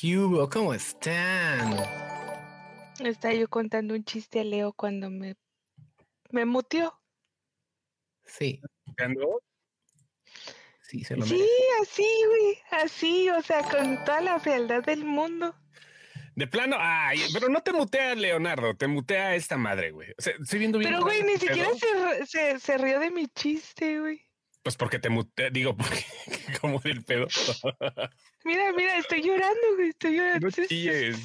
¿Qué hubo? ¿Cómo están? Estaba yo contando un chiste a Leo cuando me, me muteó. Sí, sí, se lo Sí, merece. así, güey. Así, o sea, con toda la frialdad del mundo. De plano, ay, pero no te mutea Leonardo, te mutea esta madre, güey. O sea, estoy viendo bien. Pero, güey, raro ni este siquiera se, se, se rió de mi chiste, güey. Pues porque te mutea, digo, porque como del pedo. Mira, mira, estoy llorando, güey. Estoy llorando. No chilles.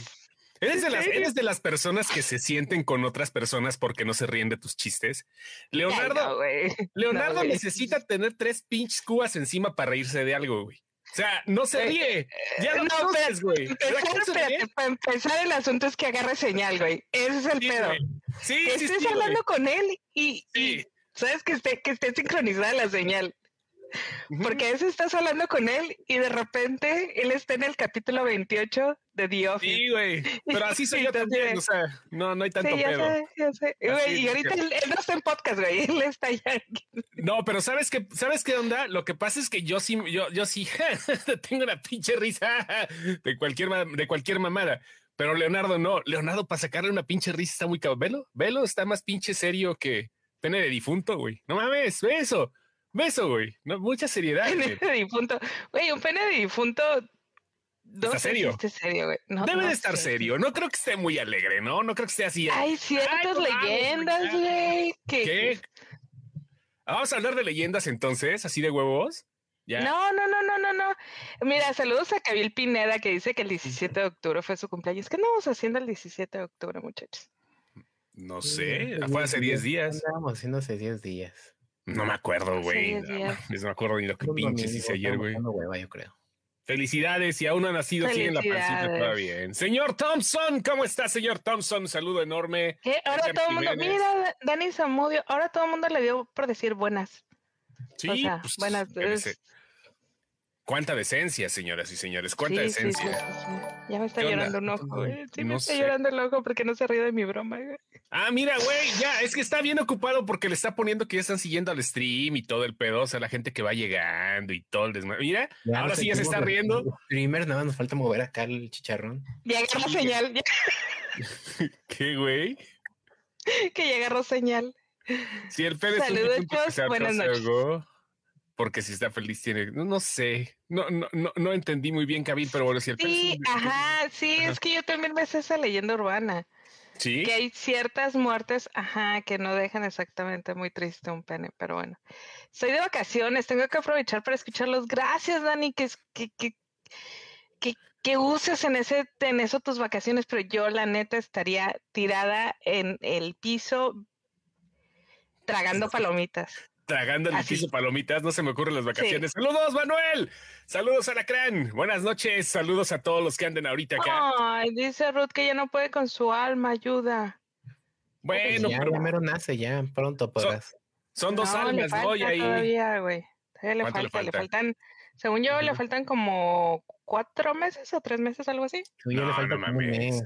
¿Eres de, ¿En las? ¿Eres de las personas que se sienten con otras personas porque no se ríen de tus chistes? Ay, Leonardo, no. Leonardo No, necesita tener tres pinches cubas encima para reírse de algo, güey. O sea, no se Eh, ría. Ya no, conoces, güey. Empezar, ¿Verdad que no se ríe? para empezar, el asunto es que agarre señal, güey. Ese es el Sí, pedo. güey. Sí, Que sí, estés sí, güey. hablando con él y, Sí. y sabes que esté, que esté sincronizada la señal. Porque a veces estás hablando con él y de repente él está en el capítulo 28 de The Office. Sí, güey. Pero así soy yo también. O sea, no, no hay tanto Sí, ya pedo. sé, ya sé. Güey, y ahorita que- él, él no está en podcast, güey. Él está allá. No, pero sabes qué, sabes qué onda. Lo que pasa es que yo sí, yo, yo sí tengo una pinche risa de cualquier, de cualquier mamada. Pero Leonardo no. Leonardo para sacarle una pinche risa está muy cabrón. Velo, velo, está más pinche serio que pene de difunto, güey. No mames, ve eso, ve eso, güey. No, mucha seriedad. Pene de difunto. Güey, un pene de difunto. No ¿Está serio? si esté serio, güey. No, Debe de estar sé. serio. No creo que esté muy alegre, ¿no? No creo que esté así. Hay ciertas leyendas, güey. Que... ¿Qué? Vamos a hablar de leyendas entonces, así de huevos. Ya. No, no, no, no, no, no. Mira, saludos a Kabil Pineda que dice que el 17 de octubre fue su cumpleaños. ¿Qué andamos haciendo el 17 de octubre, muchachos? No sé, fue hace 10 ¿Qué días. Andábamos haciendo hace 10 días. No me acuerdo, güey. 10 No, me acuerdo ni lo que pinches hice ayer, estábamos güey. yo creo. Felicidades, si aún no ha nacido, sigue en la pancita toda bien. Señor Thompson, ¿cómo está, señor Thompson? Un saludo enorme. ¿Qué? Ahora todo el mundo, mira, Dani Zamudio, ahora todo el mundo le dio por decir buenas. Sí, o sea, pues, buenas. es-. Cuánta decencia, señoras y señores, cuánta sí, sí, sí, decencia. sí, sí. Ya me está llorando un ojo, güey. Sí, me está sé. llorando el ojo porque no se ríe de mi broma, güey. Ah, mira, güey, ya, es que está bien ocupado porque le está poniendo que ya están siguiendo al stream y todo el pedo, o sea, la gente que va llegando y todo el desmadre. Mira, Ya ahora sí ya se está riendo. Primero nada más nos falta mover acá el chicharrón. Ya agarró señal, ya- ¿Qué, güey? que ya agarró señal. Si el Pérez Saludos, buenas noches. Porque si está feliz tiene, no, no sé, no, no, no, no entendí muy bien, Kabil, pero bueno, si el Sí, ajá, sí, Ajá. es que yo también me sé esa leyenda urbana. sí, Que hay ciertas muertes, ajá, que no dejan exactamente muy triste un pene, pero bueno. Estoy de vacaciones, tengo que aprovechar para escucharlos. Gracias, Dani, que, que, que, que, que uses en, ese, en eso tus vacaciones, pero yo la neta estaría tirada en el piso tragando palomitas. Tragando el piso palomitas, no se me ocurren las vacaciones. Saludos, Manuel, saludos a Lacrán, buenas noches, saludos a todos los que anden ahorita acá. Ay, dice Ruth que ya no puede con su alma, ayuda. Bueno, ya pero primero nace, ya pronto podrás. son dos No, almas, ¿no? falta Y ahí, todavía, güey. Todavía le ¿Cuánto le falta, le falta? faltan, según yo, le faltan como cuatro meses o tres meses, algo así. No, le falta no como un mames. mes.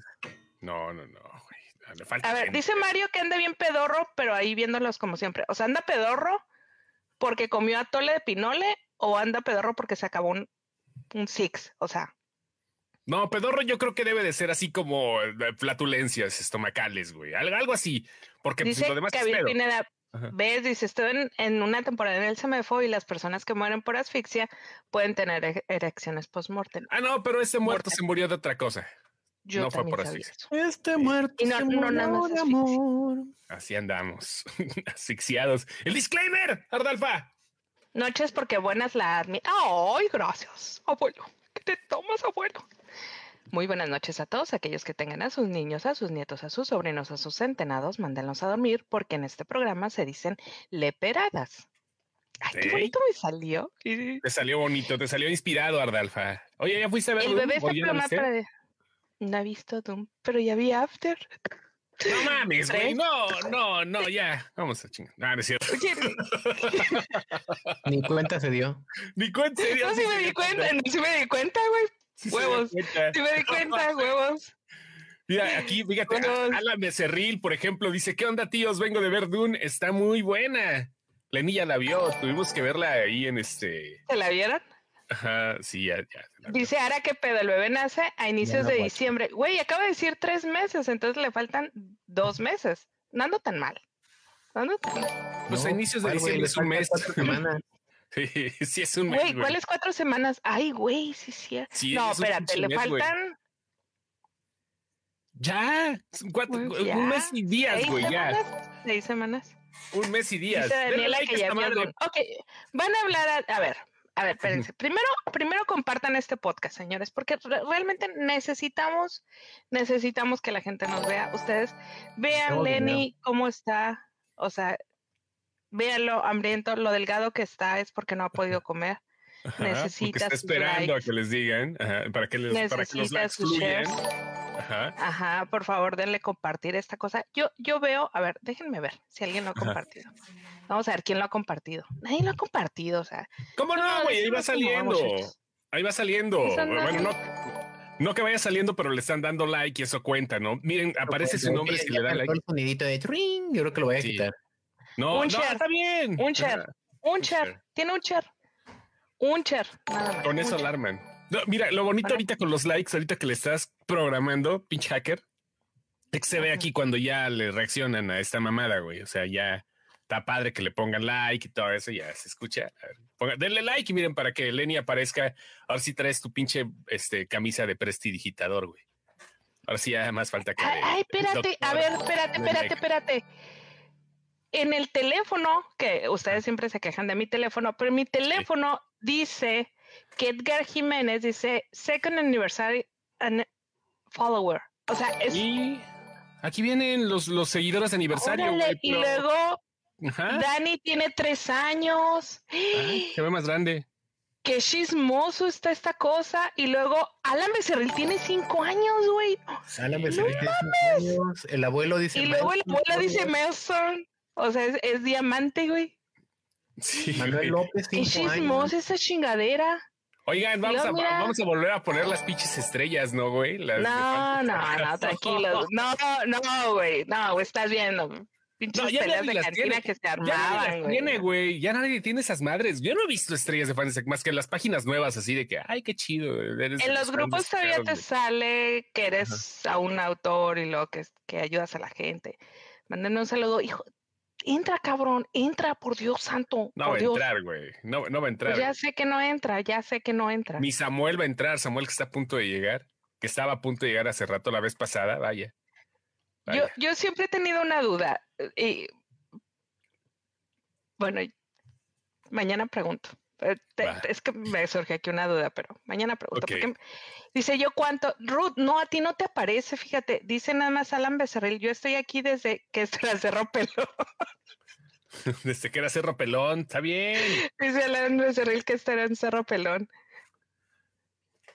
no, no, no, güey, le falta A ver, gente. dice Mario que anda bien pedorro, pero ahí viéndolos como siempre. O sea, anda pedorro porque comió atole de pinole o anda pedorro porque se acabó un, un six. O sea, No, pedorro yo creo que debe de ser así como eh, flatulencias estomacales, güey, algo, algo así, porque pues, dice lo demás es Gabriel pedo. Pineda, ves, dice, estoy en, en una temporada en el CMFO y las personas que mueren por asfixia pueden tener ere- erecciones post-mortem. Ah, no, pero ese muerto se murió de otra cosa. Yo No fue por eso. Este muerto Y no- no de amor. Así andamos, asfixiados. El disclaimer, Ardalfa. Noches porque buenas la admi. ¡Ay, gracias, abuelo! ¿Qué te tomas, abuelo? Muy buenas noches a todos aquellos que tengan a sus niños, a sus nietos, a sus sobrinos, a sus centenados, mándenlos a dormir porque en este programa se dicen leperadas. Ay, qué bonito me salió. Te salió bonito, te salió inspirado, Ardalfa. Oye, ¿ya fuiste a ver El bebé ¿O No he visto Doom, pero ya vi After. No mames, güey. No, no, no, ya. Vamos a chingar. No, no es cierto. Oye, Ni cuenta se dio. Ni cuenta. serio, no, sí me di cuenta, no, sí me di cuenta, güey. Sí se dio Huevos. Sí me di cuenta, huevos. Mira, aquí, fíjate. Alan Becerril, por ejemplo, dice, ¿qué onda, tíos? Vengo de ver Dune, está muy buena. Lenilla la vio, tuvimos que verla ahí en este... ¿Se la vieron? Ajá, sí, ya, ya. Dice Ara que pedo, el bebé nace a inicios no de diciembre. Güey, acaba de decir tres meses, entonces le faltan dos meses. No ando tan mal. No ando tan mal. Pues a inicios de diciembre es un mes. cuatro semanas. Sí, sí es un mes. Güey, ¿cuáles cuatro semanas? Ay, güey, sí, sí. Sí, no, es espérate, le mes, faltan Ya, cuatro- Pues ya, un mes y días, güey, ya. Seis semanas. Un mes y días. Dice Daniela a que ya. Ok, van a hablar, a, a ver, a ver, espérense. Primero, primero compartan este podcast, señores, porque re- realmente necesitamos, necesitamos que la gente nos vea. Ustedes vean. Lenny, cómo está, o sea, vean lo hambriento, lo delgado que está es porque no ha podido comer. Ajá, necesita está esperando a que les digan, ajá, para que les, para que los likes. Ajá. Ajá, por favor, denle compartir esta cosa. Yo, yo veo, a ver, déjenme ver si alguien lo ha Ajá. compartido. Vamos a ver quién lo ha compartido. Nadie lo ha compartido, o sea. ¿Cómo no, no, güey? Ahí va saliendo. Ahí va saliendo. No- Bueno, no, no que vaya saliendo, pero le están dando like y eso cuenta, ¿no? Miren, aparece su nombre si le dan like. el sonidito de tring, yo creo que lo voy a Sí. quitar. No, Un no, share. está bien. Un share. Un share, tiene un share. Un share, nada más. Con eso alarman. No, mira, lo bonito ahorita con los likes, ahorita que le estás programando, pinche hacker, es que se ve aquí cuando ya le reaccionan a esta mamada, güey. O sea, ya está padre que le pongan like y todo eso, ya se escucha. Ver, ponga- denle like y miren para que Lenny aparezca. Ahora sí traes tu pinche este, camisa de prestidigitador, güey. Ahora sí ya más falta que. Ay, ay, espérate, a ver, espérate, espérate, espérate. En el teléfono, que ustedes siempre se quejan de mi teléfono, pero mi teléfono dice que Edgar Jiménez dice Second Anniversary and Follower. O sea, es Y aquí vienen los, los seguidores de aniversario, órale, güey. y luego Ajá. Dani tiene tres años. Ay, se ve más grande. Qué chismoso está esta cosa. Y luego Alan Becerril tiene cinco años, güey. Alan Becerril tiene cinco años, el abuelo dice. Y luego la Manuel abuela dice Melson. O sea, es, es diamante, güey. Sí, Manuel. López, Qué cinco chismosa esa chingadera. Oigan, vamos a, mira. vamos a volver a poner las pinches estrellas, ¿no, güey? Las No, no, no, tranquilo. No, no, güey. No, güey, estás viendo. Pinches No, ya peleas nadie de cantina tiene. que se Ya nadie armaban, güey. tiene, güey. Ya nadie tiene esas madres. Yo no he visto estrellas de Fantasy más que en las páginas nuevas, así de que, ay, qué chido. En los fans grupos todavía te sale que eres a un autor y lo que, que ayudas a la gente. Mándenme un saludo. Hijo, entra, cabrón, entra, por Dios santo. No va a entrar, güey. No, no va a entrar. Pues ya sé que no entra, ya sé que no entra. Mi Samuel va a entrar. Samuel que está a punto de llegar. Que estaba a punto de llegar hace rato la vez pasada. Vaya. Yo, yo siempre he tenido una duda. Y bueno, mañana pregunto. Eh. Es que me surge aquí una duda, pero mañana pregunto. Ok. porque dice yo cuánto. Ruth, no, a ti no te aparece, fíjate. Dice nada más Alan Becerril. Yo estoy aquí desde que es la Cerro Pelón. Desde que era Cerro Pelón. Está bien. Dice Alan Becerril que estará en Cerro Pelón.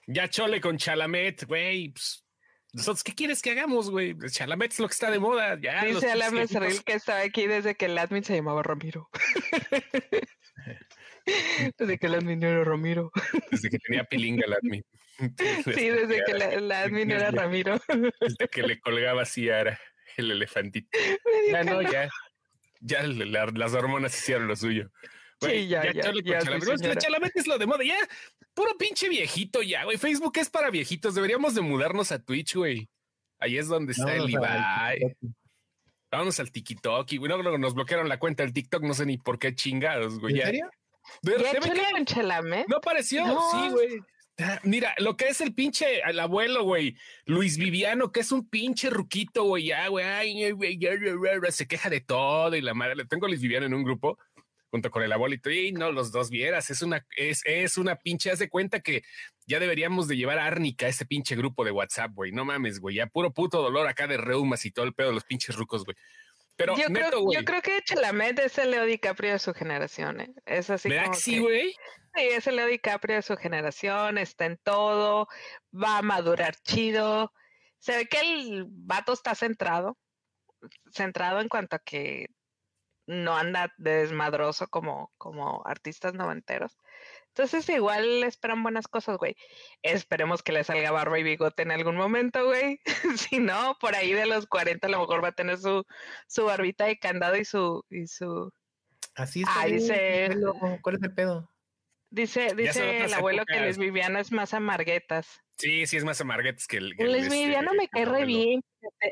Ya chole con Chalamet, güey. pues, Nosotros, ¿qué quieres que hagamos, güey? Chalamet es lo que está de moda. Ya, Dice Alan Becerril que estaba aquí desde que el admin se llamaba Ramiro. desde que el admin era Ramiro. Desde que tenía pilinga el admin. Sí, desde que la, el admin era desde- Ramiro. Desde que le colgaba así a Ara, el elefantito. Ya dijo, no, ya. Ya la- las hormonas hicieron lo suyo. Sí, ya, ya, ya, Chalamet. No, es lo de moda. Ya, puro pinche viejito ya, güey. Facebook es para viejitos. Deberíamos de mudarnos a Twitch, güey. Ahí es donde está el Ibai. Vámonos al TikTok. Y bueno, nos bloquearon la cuenta del TikTok. No sé ni por qué chingados, güey. ¿En Ya. serio? Pero ¿Ya Chalamet? no apareció. No. Sí, güey. Ah, Mira, lo que es el pinche, el abuelo, güey, Luis Viviano, que es un pinche ruquito, güey, ya, güey, ay, güey, ya, ya, ya, ya, se queja de todo y la madre, le tengo a Luis Viviano en un grupo junto con el abuelito y no, los dos vieras, es una, es, es una pinche, haz de cuenta que ya deberíamos de llevar a Árnica a ese pinche grupo de WhatsApp, güey, no mames, güey, ya puro puto dolor acá de reumas y todo el pedo de los pinches rucos, güey. Pero yo, neto, creo, yo creo que Chalamet es el Leo DiCaprio de su generación. ¿eh? Es así ¿verdad como que sí, güey? Sí, es el Leo DiCaprio de su generación, está en todo, va a madurar chido. Se ve que el vato está centrado, centrado en cuanto a que no anda de desmadroso como, como artistas noventeros. Entonces igual le esperan buenas cosas, güey. Esperemos que le salga barba y bigote en algún momento, güey. si no, por ahí de los 40 a lo mejor va a tener su, su barbita de candado y su, y su, Así está. Ah, dice- ¿Cuál es el pedo? Dice, dice el abuelo que. Luis Viviano es más amarguetas. Sí, sí, es más amarguetes que el. que Luis este, Viviano me cae re bien.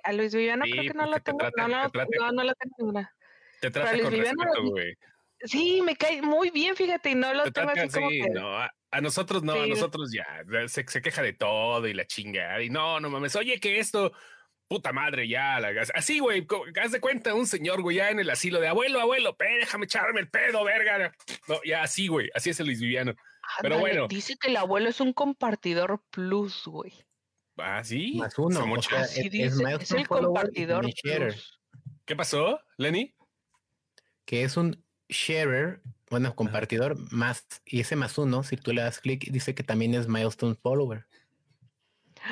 A Luis Viviano Sí, creo que no lo tengo. trata- no, no, te no, no lo tengo ninguna. Te trata Luis con Viviano- respeto, güey. Sí, me cae muy bien, fíjate, y no lo Te tengo así como así, que. no. A, a nosotros no, a Sí. nosotros ya. Se, se queja de todo y la chinga. Y no, no mames. Oye, que esto. Puta madre, ya. La, así, güey. Haz de cuenta un señor, güey, ya en el asilo de abuelo, abuelo, pe, déjame echarme el pedo, verga. No, ya así, güey. Así es el Luis Viviano. pero Ándale, bueno. Dice que el abuelo es un compartidor plus, güey. Ah, sí. Más uno. O sea, es, dice, es es, milestone el compartidor plus. ¿Qué pasó, Lenny? que es un sharer, bueno, compartidor más, y ese más uno, si tú le das clic, dice que también es milestone follower.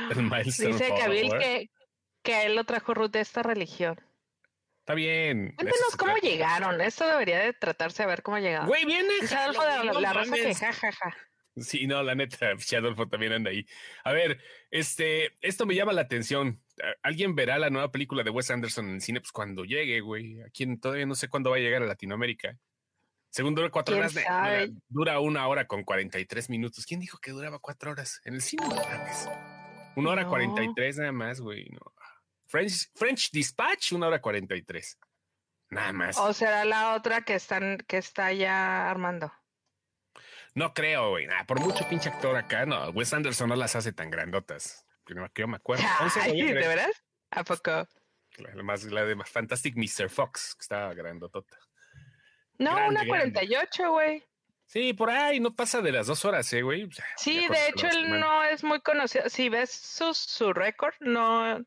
El milestone Dice Kabil follower. que, que a él lo trajo Ruth de esta religión. Está bien. Cuéntanos cómo llegaron. Esto debería de tratarse a ver cómo llegaron. Güey, viene. Dice Adolfo de la, Rosa que jajaja. Sí, no, la neta, Adolfo también anda ahí. A ver, este, esto me llama la atención. ¿A- ¿Alguien verá la nueva película de Wes Anderson en el cine? Pues cuando llegue, güey. Aquí todavía no sé cuándo va a llegar a Latinoamérica. Según dura cuatro ¿Quién horas, sabe? dura, una hora con 43 minutos. ¿Quién dijo que duraba cuatro horas? En el cine. Una hora No. 43 nada más, güey. No. French, French Dispatch, una hora 43. Nada más. O será la otra que están, que está ya armando. No creo, güey. Nah, por mucho pinche actor acá, no. Wes Anderson no las hace tan grandotas. No- que yo me acuerdo. 11 de Ay, ¿De veras? ¿A poco? La, más, la de Fantastic Mr. Fox, que estaba grandotota. No, Grande, una grande. 48, güey. Sí, por ahí no pasa de las dos horas, eh, güey. Sí, de hecho él no es muy conocido. Si ves su, su récord, no,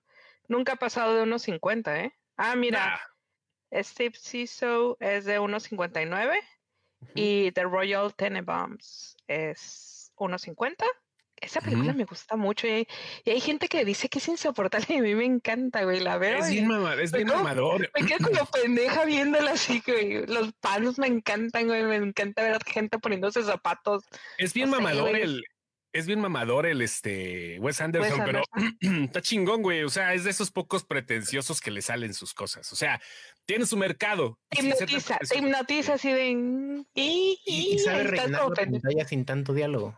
nunca ha pasado de unos 50, ¿eh? Ah, mira, Nah. Steve Siso es de 1.59 y The Royal Tenenbaums es 1.50. Esa película me gusta mucho y, y hay gente que dice que es insoportable y a mí me encanta, güey. La veo Es bien, mama- es bien mamador. me quedo como pendeja viéndola así, güey. Los palos me encantan, güey. Me encanta ver gente poniéndose zapatos. Es bien mamador el. Es bien mamador el este Wes Anderson, pero está chingón, güey. O sea, es de esos pocos pretenciosos que le salen sus cosas. O sea, tiene su mercado. Te hipnotiza, te hipnotiza así de. mm, Y, Y, y sabe rellenar pantalla sin tanto diálogo.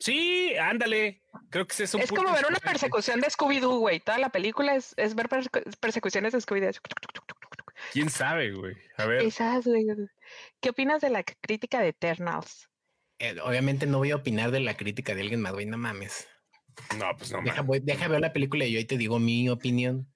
Sí, ándale. Creo que es un Es como ver una persecución de Scooby-Doo, güey. Toda la película es, es ver persecu- persecuciones de Scooby-Doo. ¿Quién sabe, güey? A ver. Esas, güey. ¿Qué opinas de la crítica de Eternals? Eh, obviamente no voy a opinar de la crítica de alguien más, güey, no mames. No, pues no. Deja, man. voy- deja ver la película y yo ahí te digo mi opinión.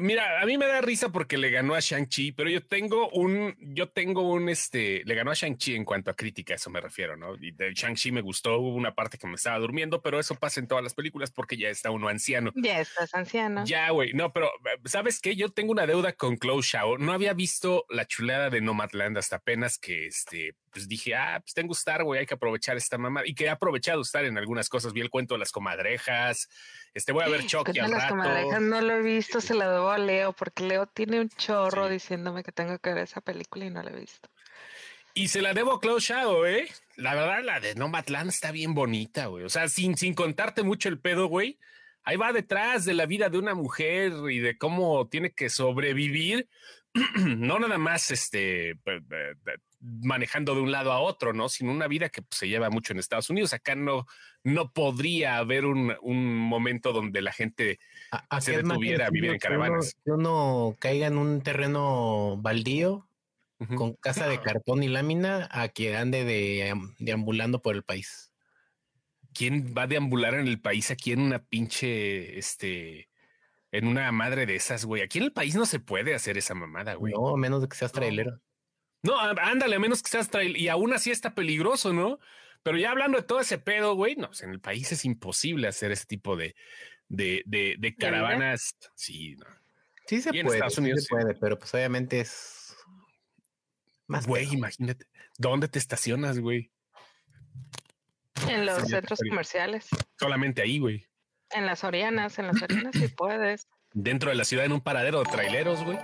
Mira, a mí me da risa porque le ganó a Shang-Chi, pero yo tengo un, yo tengo un, este, le ganó a Shang-Chi en cuanto a crítica, eso me refiero, ¿no? Y de Shang-Chi me gustó, hubo una parte que me estaba durmiendo, pero eso pasa en todas las películas porque ya está uno anciano. Ya estás anciano. Ya, güey, no, pero ¿sabes qué? Yo tengo una deuda con Chloe Shao. No había visto la chulada de Nomadland hasta apenas que, este, pues dije, ah, pues tengo Star, güey, hay que aprovechar esta mamá. Y que he aprovechado estar en algunas cosas. Vi el cuento de las comadrejas, este, voy a ver Chucky Cuéntame al las rato. comadrejas, no lo he visto, se la debo a Leo, porque Leo tiene un chorro Sí. diciéndome que tengo que ver esa película y no la he visto. Y se la debo a Chloe Shao, ¿eh? La verdad, la de Nomadland está bien bonita, güey. O sea, sin, sin contarte mucho el pedo, güey. Ahí va detrás de la vida de una mujer y de cómo tiene que sobrevivir. no nada más este manejando de un lado a otro, ¿no? Sino una vida que pues, se lleva mucho en Estados Unidos. Acá no, no podría haber un, un momento donde la gente A, Se detuviera a vivir en sencillo que uno- caravanas. Que uno caiga en un terreno baldío con casa de cartón y lámina a que ande de, am- deambulando por el país. ¿Quién va a deambular en el país aquí en una pinche, este, en una madre de esas, güey? Aquí en el país no se puede hacer esa mamada, güey. No, a menos de que seas trailero. No, ándale, a menos que seas trail. Y aún así está peligroso, ¿no? Pero ya hablando de todo ese pedo, güey, no, pues en el país es imposible hacer ese tipo de, de, de, de caravanas. Sí, no. Sí se Y en puede, Estados sí Unidos se puede, pero pues obviamente es más Güey, pedo. imagínate. ¿Dónde te estacionas, güey? En los Sí, centros comerciales, Solamente ahí, güey. En las Orianas, en las Orianas sí puedes. Dentro de la ciudad en un paradero de traileros, güey.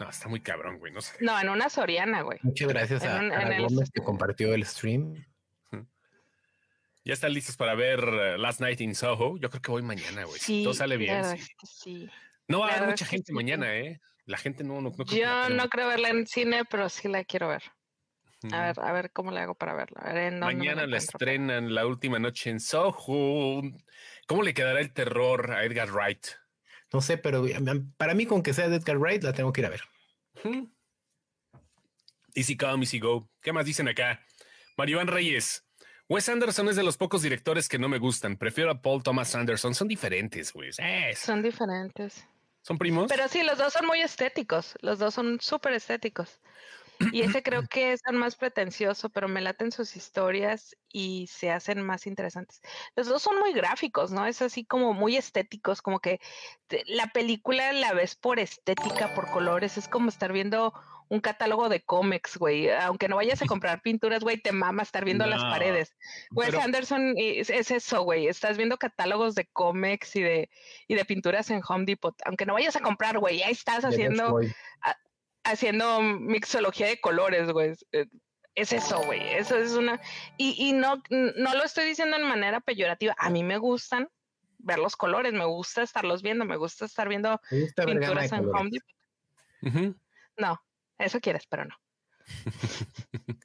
No, está muy cabrón, güey. No sé. No, en una Soriana, güey. Muchas gracias En a, un- a en el- Gómez que compartió el stream. ¿Ya están listos para ver eh, Last Night in Soho? Yo creo que voy mañana, güey. Sí, todo sale bien. sí. No va a haber mucha gente sí. mañana, ¿eh? La gente no, no, no Yo no creo verla en cine, pero sí la quiero ver. A ver, a ver cómo le hago para verlo. A ver, ¿en dónde me Mañana la estrenan la última noche en Soho. ¿Cómo le quedará el terror a Edgar Wright? No sé, pero para mí, con que sea de Edgar Wright, la tengo que ir a ver. Ujú. Easy come, easy go. ¿Qué más dicen acá? Maribán Reyes. Wes Anderson es de los pocos directores que no me gustan. Prefiero a Paul Thomas Anderson. Son diferentes, güey. Eh, Son diferentes. ¿Son primos? Pero sí, los dos son muy estéticos. Los dos son súper estéticos. Y ese creo que es el más pretencioso, pero me laten sus historias y se hacen más interesantes. Los dos son muy gráficos, ¿no? Es así como muy estéticos, como que te- la película la ves por estética, por colores. Es como estar viendo un catálogo de cómics, güey. Aunque no vayas a comprar pinturas, güey, te mama estar viendo las paredes. Wes pero- Anderson es, es eso, güey. Estás viendo catálogos de cómics y de, y de pinturas en Home Depot. Aunque no vayas a comprar, güey, ahí estás haciendo. Haciendo mixología de colores, güey. Es- eh, Es eso, güey. Eso es una. Y, y no, no lo estoy diciendo en manera peyorativa. A mí me gustan ver los colores, me gusta estarlos viendo, me gusta estar viendo gusta pinturas en. Home Depot. No, eso quieres, pero no.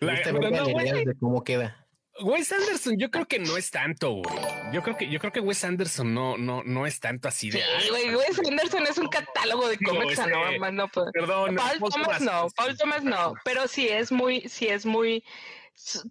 Me La- gusta ver no, no, güey. galerías de cómo queda. Wes Anderson, yo creo que no es tanto, güey. Yo creo que, yo creo que Wes Anderson no, no, no es tanto así de. Sí, "Ay, güey, Wes Anderson es un catálogo de cómics, este, no, más no. Perdón, Paul Thomas no, Paul Thomas no, pero sí es muy, sí es muy,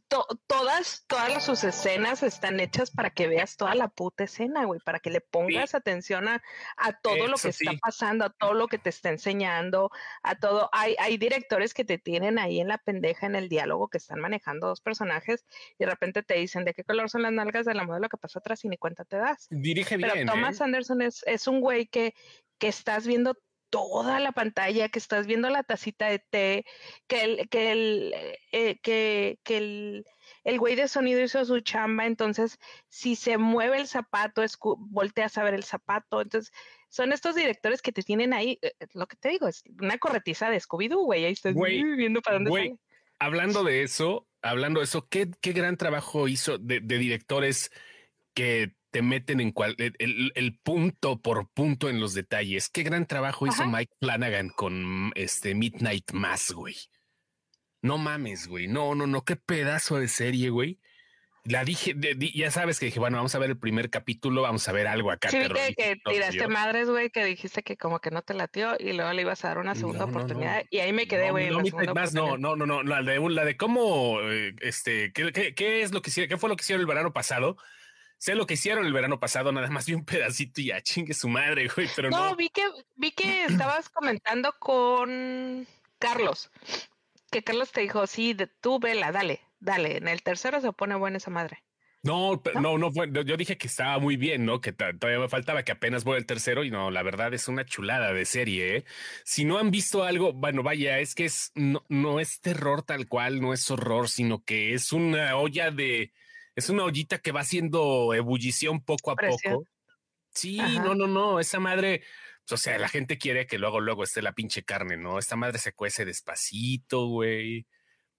to- todas, todas sus escenas están hechas para que veas toda la puta escena, güey, para que le pongas atención a, a todo lo que está pasando, a todo lo que te está enseñando, a todo. Hay, hay directores que te tienen ahí en la pendeja en el diálogo que están manejando dos personajes y de repente te dicen de qué color son las nalgas de la modelo que pasó atrás y ni cuenta te das. Dirige Pero bien. Thomas ¿eh? Anderson es, es un güey que, que estás viendo toda la pantalla, que estás viendo la tacita de té, que el, que el, eh, que, que el, el güey de sonido hizo su chamba, entonces si se mueve el zapato, volteas a ver el zapato, entonces son estos directores que te tienen ahí, eh, eh, lo que te digo, es una corretiza de Scooby-Doo, güey, ahí estás Güey, viendo para dónde güey, sale. Hablando de eso, hablando de eso, qué, qué gran trabajo hizo de, de directores que te meten en cual, el, punto por punto en los detalles. Qué gran trabajo hizo. Mike Flanagan con este Midnight Mass, güey. No mames, güey. No, no, no. Qué pedazo de serie, güey. La dije, de- ya sabes que dije, bueno, vamos a ver el primer capítulo, vamos a ver algo acá. Sí, que, que tiraste madres, güey, que dijiste que como que no te latió y luego le ibas a dar una segunda No, no, no. oportunidad y ahí me quedé, güey. No, Mass, no, no, no, no, la de, la de cómo, eh, este, ¿qué, qué, qué es lo que hicieron? ¿Qué fue lo que hicieron el verano pasado? Sé lo que hicieron el verano pasado, nada más vi un pedacito y ya chingue su madre, güey, pero No, no. vi que vi que estabas comentando con Carlos, que Carlos te dijo, sí, de, tú vela, dale, dale. En el tercero se pone buena esa madre. No, no, no fue. Yo dije que estaba muy bien, ¿no? Que todavía me faltaba, que apenas voy al tercero y no, la verdad es una chulada de serie. ¿eh? Si no han visto algo, bueno, vaya, es que es no, no es terror tal cual, no es horror, sino que es una olla de, es una ollita que va haciendo ebullición poco a Presión. poco. Sí, Ajá. no, no, no, esa madre, pues, o sea, la gente quiere que luego, luego esté la pinche carne, ¿no? Esta madre se cuece despacito, güey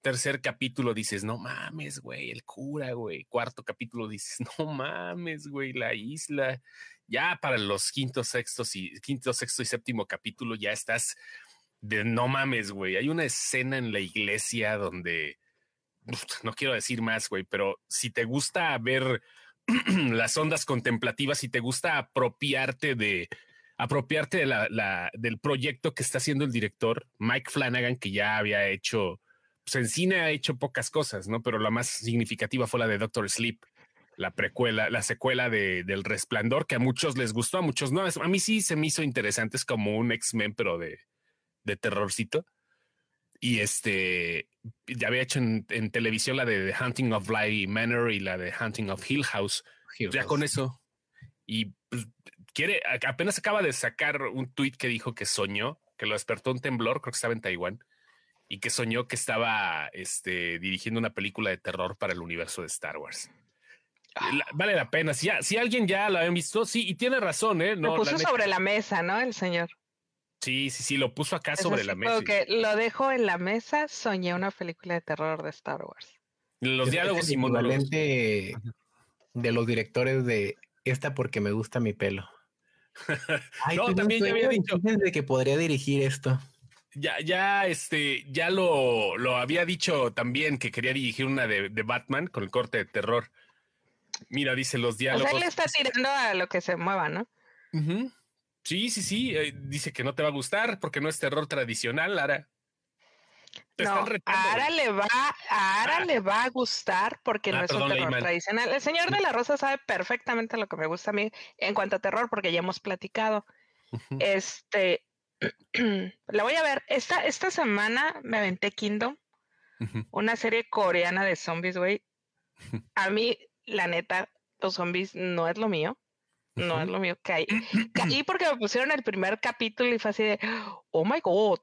tercer capítulo dices, no mames, güey, el cura, güey. Cuarto capítulo dices, no mames, güey, la isla. Ya para los quinto, sextos y quinto, sexto y séptimo capítulo ya estás de no mames, güey. Hay una escena en la iglesia donde no quiero decir más, güey, pero si te gusta ver las ondas contemplativas, si te gusta apropiarte de apropiarte del proyecto que está haciendo el director Mike Flanagan, que ya había hecho pues en cine ha hecho pocas cosas, ¿no? Pero la más significativa fue la de Doctor Sleep, la precuela, la secuela de, del Resplandor, que a muchos les gustó, a muchos no. A mí sí se me hizo interesante, es como un X-Men, pero de, de terrorcito. Y este, ya había hecho en, en televisión la de The Hunting of Bly Manor y la de Hunting of Hill House. Ya con eso. Y pues, quiere, apenas acaba de sacar un tweet que dijo que soñó, que lo despertó un temblor, creo que estaba en Taiwán, y que soñó que estaba este, dirigiendo una película de terror para el universo de Star Wars. La- vale la pena. Si, ya- si alguien ya lo habían visto, sí, y tiene razón, ¿eh? Lo puso la sobre la mesa, ¿no? El señor. Sí, sí, sí, lo puso acá sobre la mesa. que lo dejo en la mesa, soñé una película de terror de Star Wars. Los diálogos y monólogos. de los directores de esta porque me gusta mi pelo. Ay, No, también ya había dicho- fíjense que podría dirigir esto. ya, ya, este, ya lo, lo había dicho también que quería dirigir una de, de Batman con el corte de terror. Mira, dice los O diálogos. sea, él le está tirando a lo que se mueva, ¿no? Ujú. Sí, sí, sí. eh, dice que no te va a gustar porque no es terror tradicional, Lara. Te No, retando, güey. le va, Ah. le va a gustar porque Ah, no es perdón, un terror tradicional. El señor de la Rosa sabe perfectamente lo que me gusta a mí en cuanto a terror, porque ya hemos platicado. Este, la voy a ver. Esta, esta semana me aventé Kingdom, una serie coreana de zombies, güey. A mí, la neta, los zombies no es lo mío. No es lo mío. Caí, caí porque me pusieron el primer capítulo y fue así de, oh my god.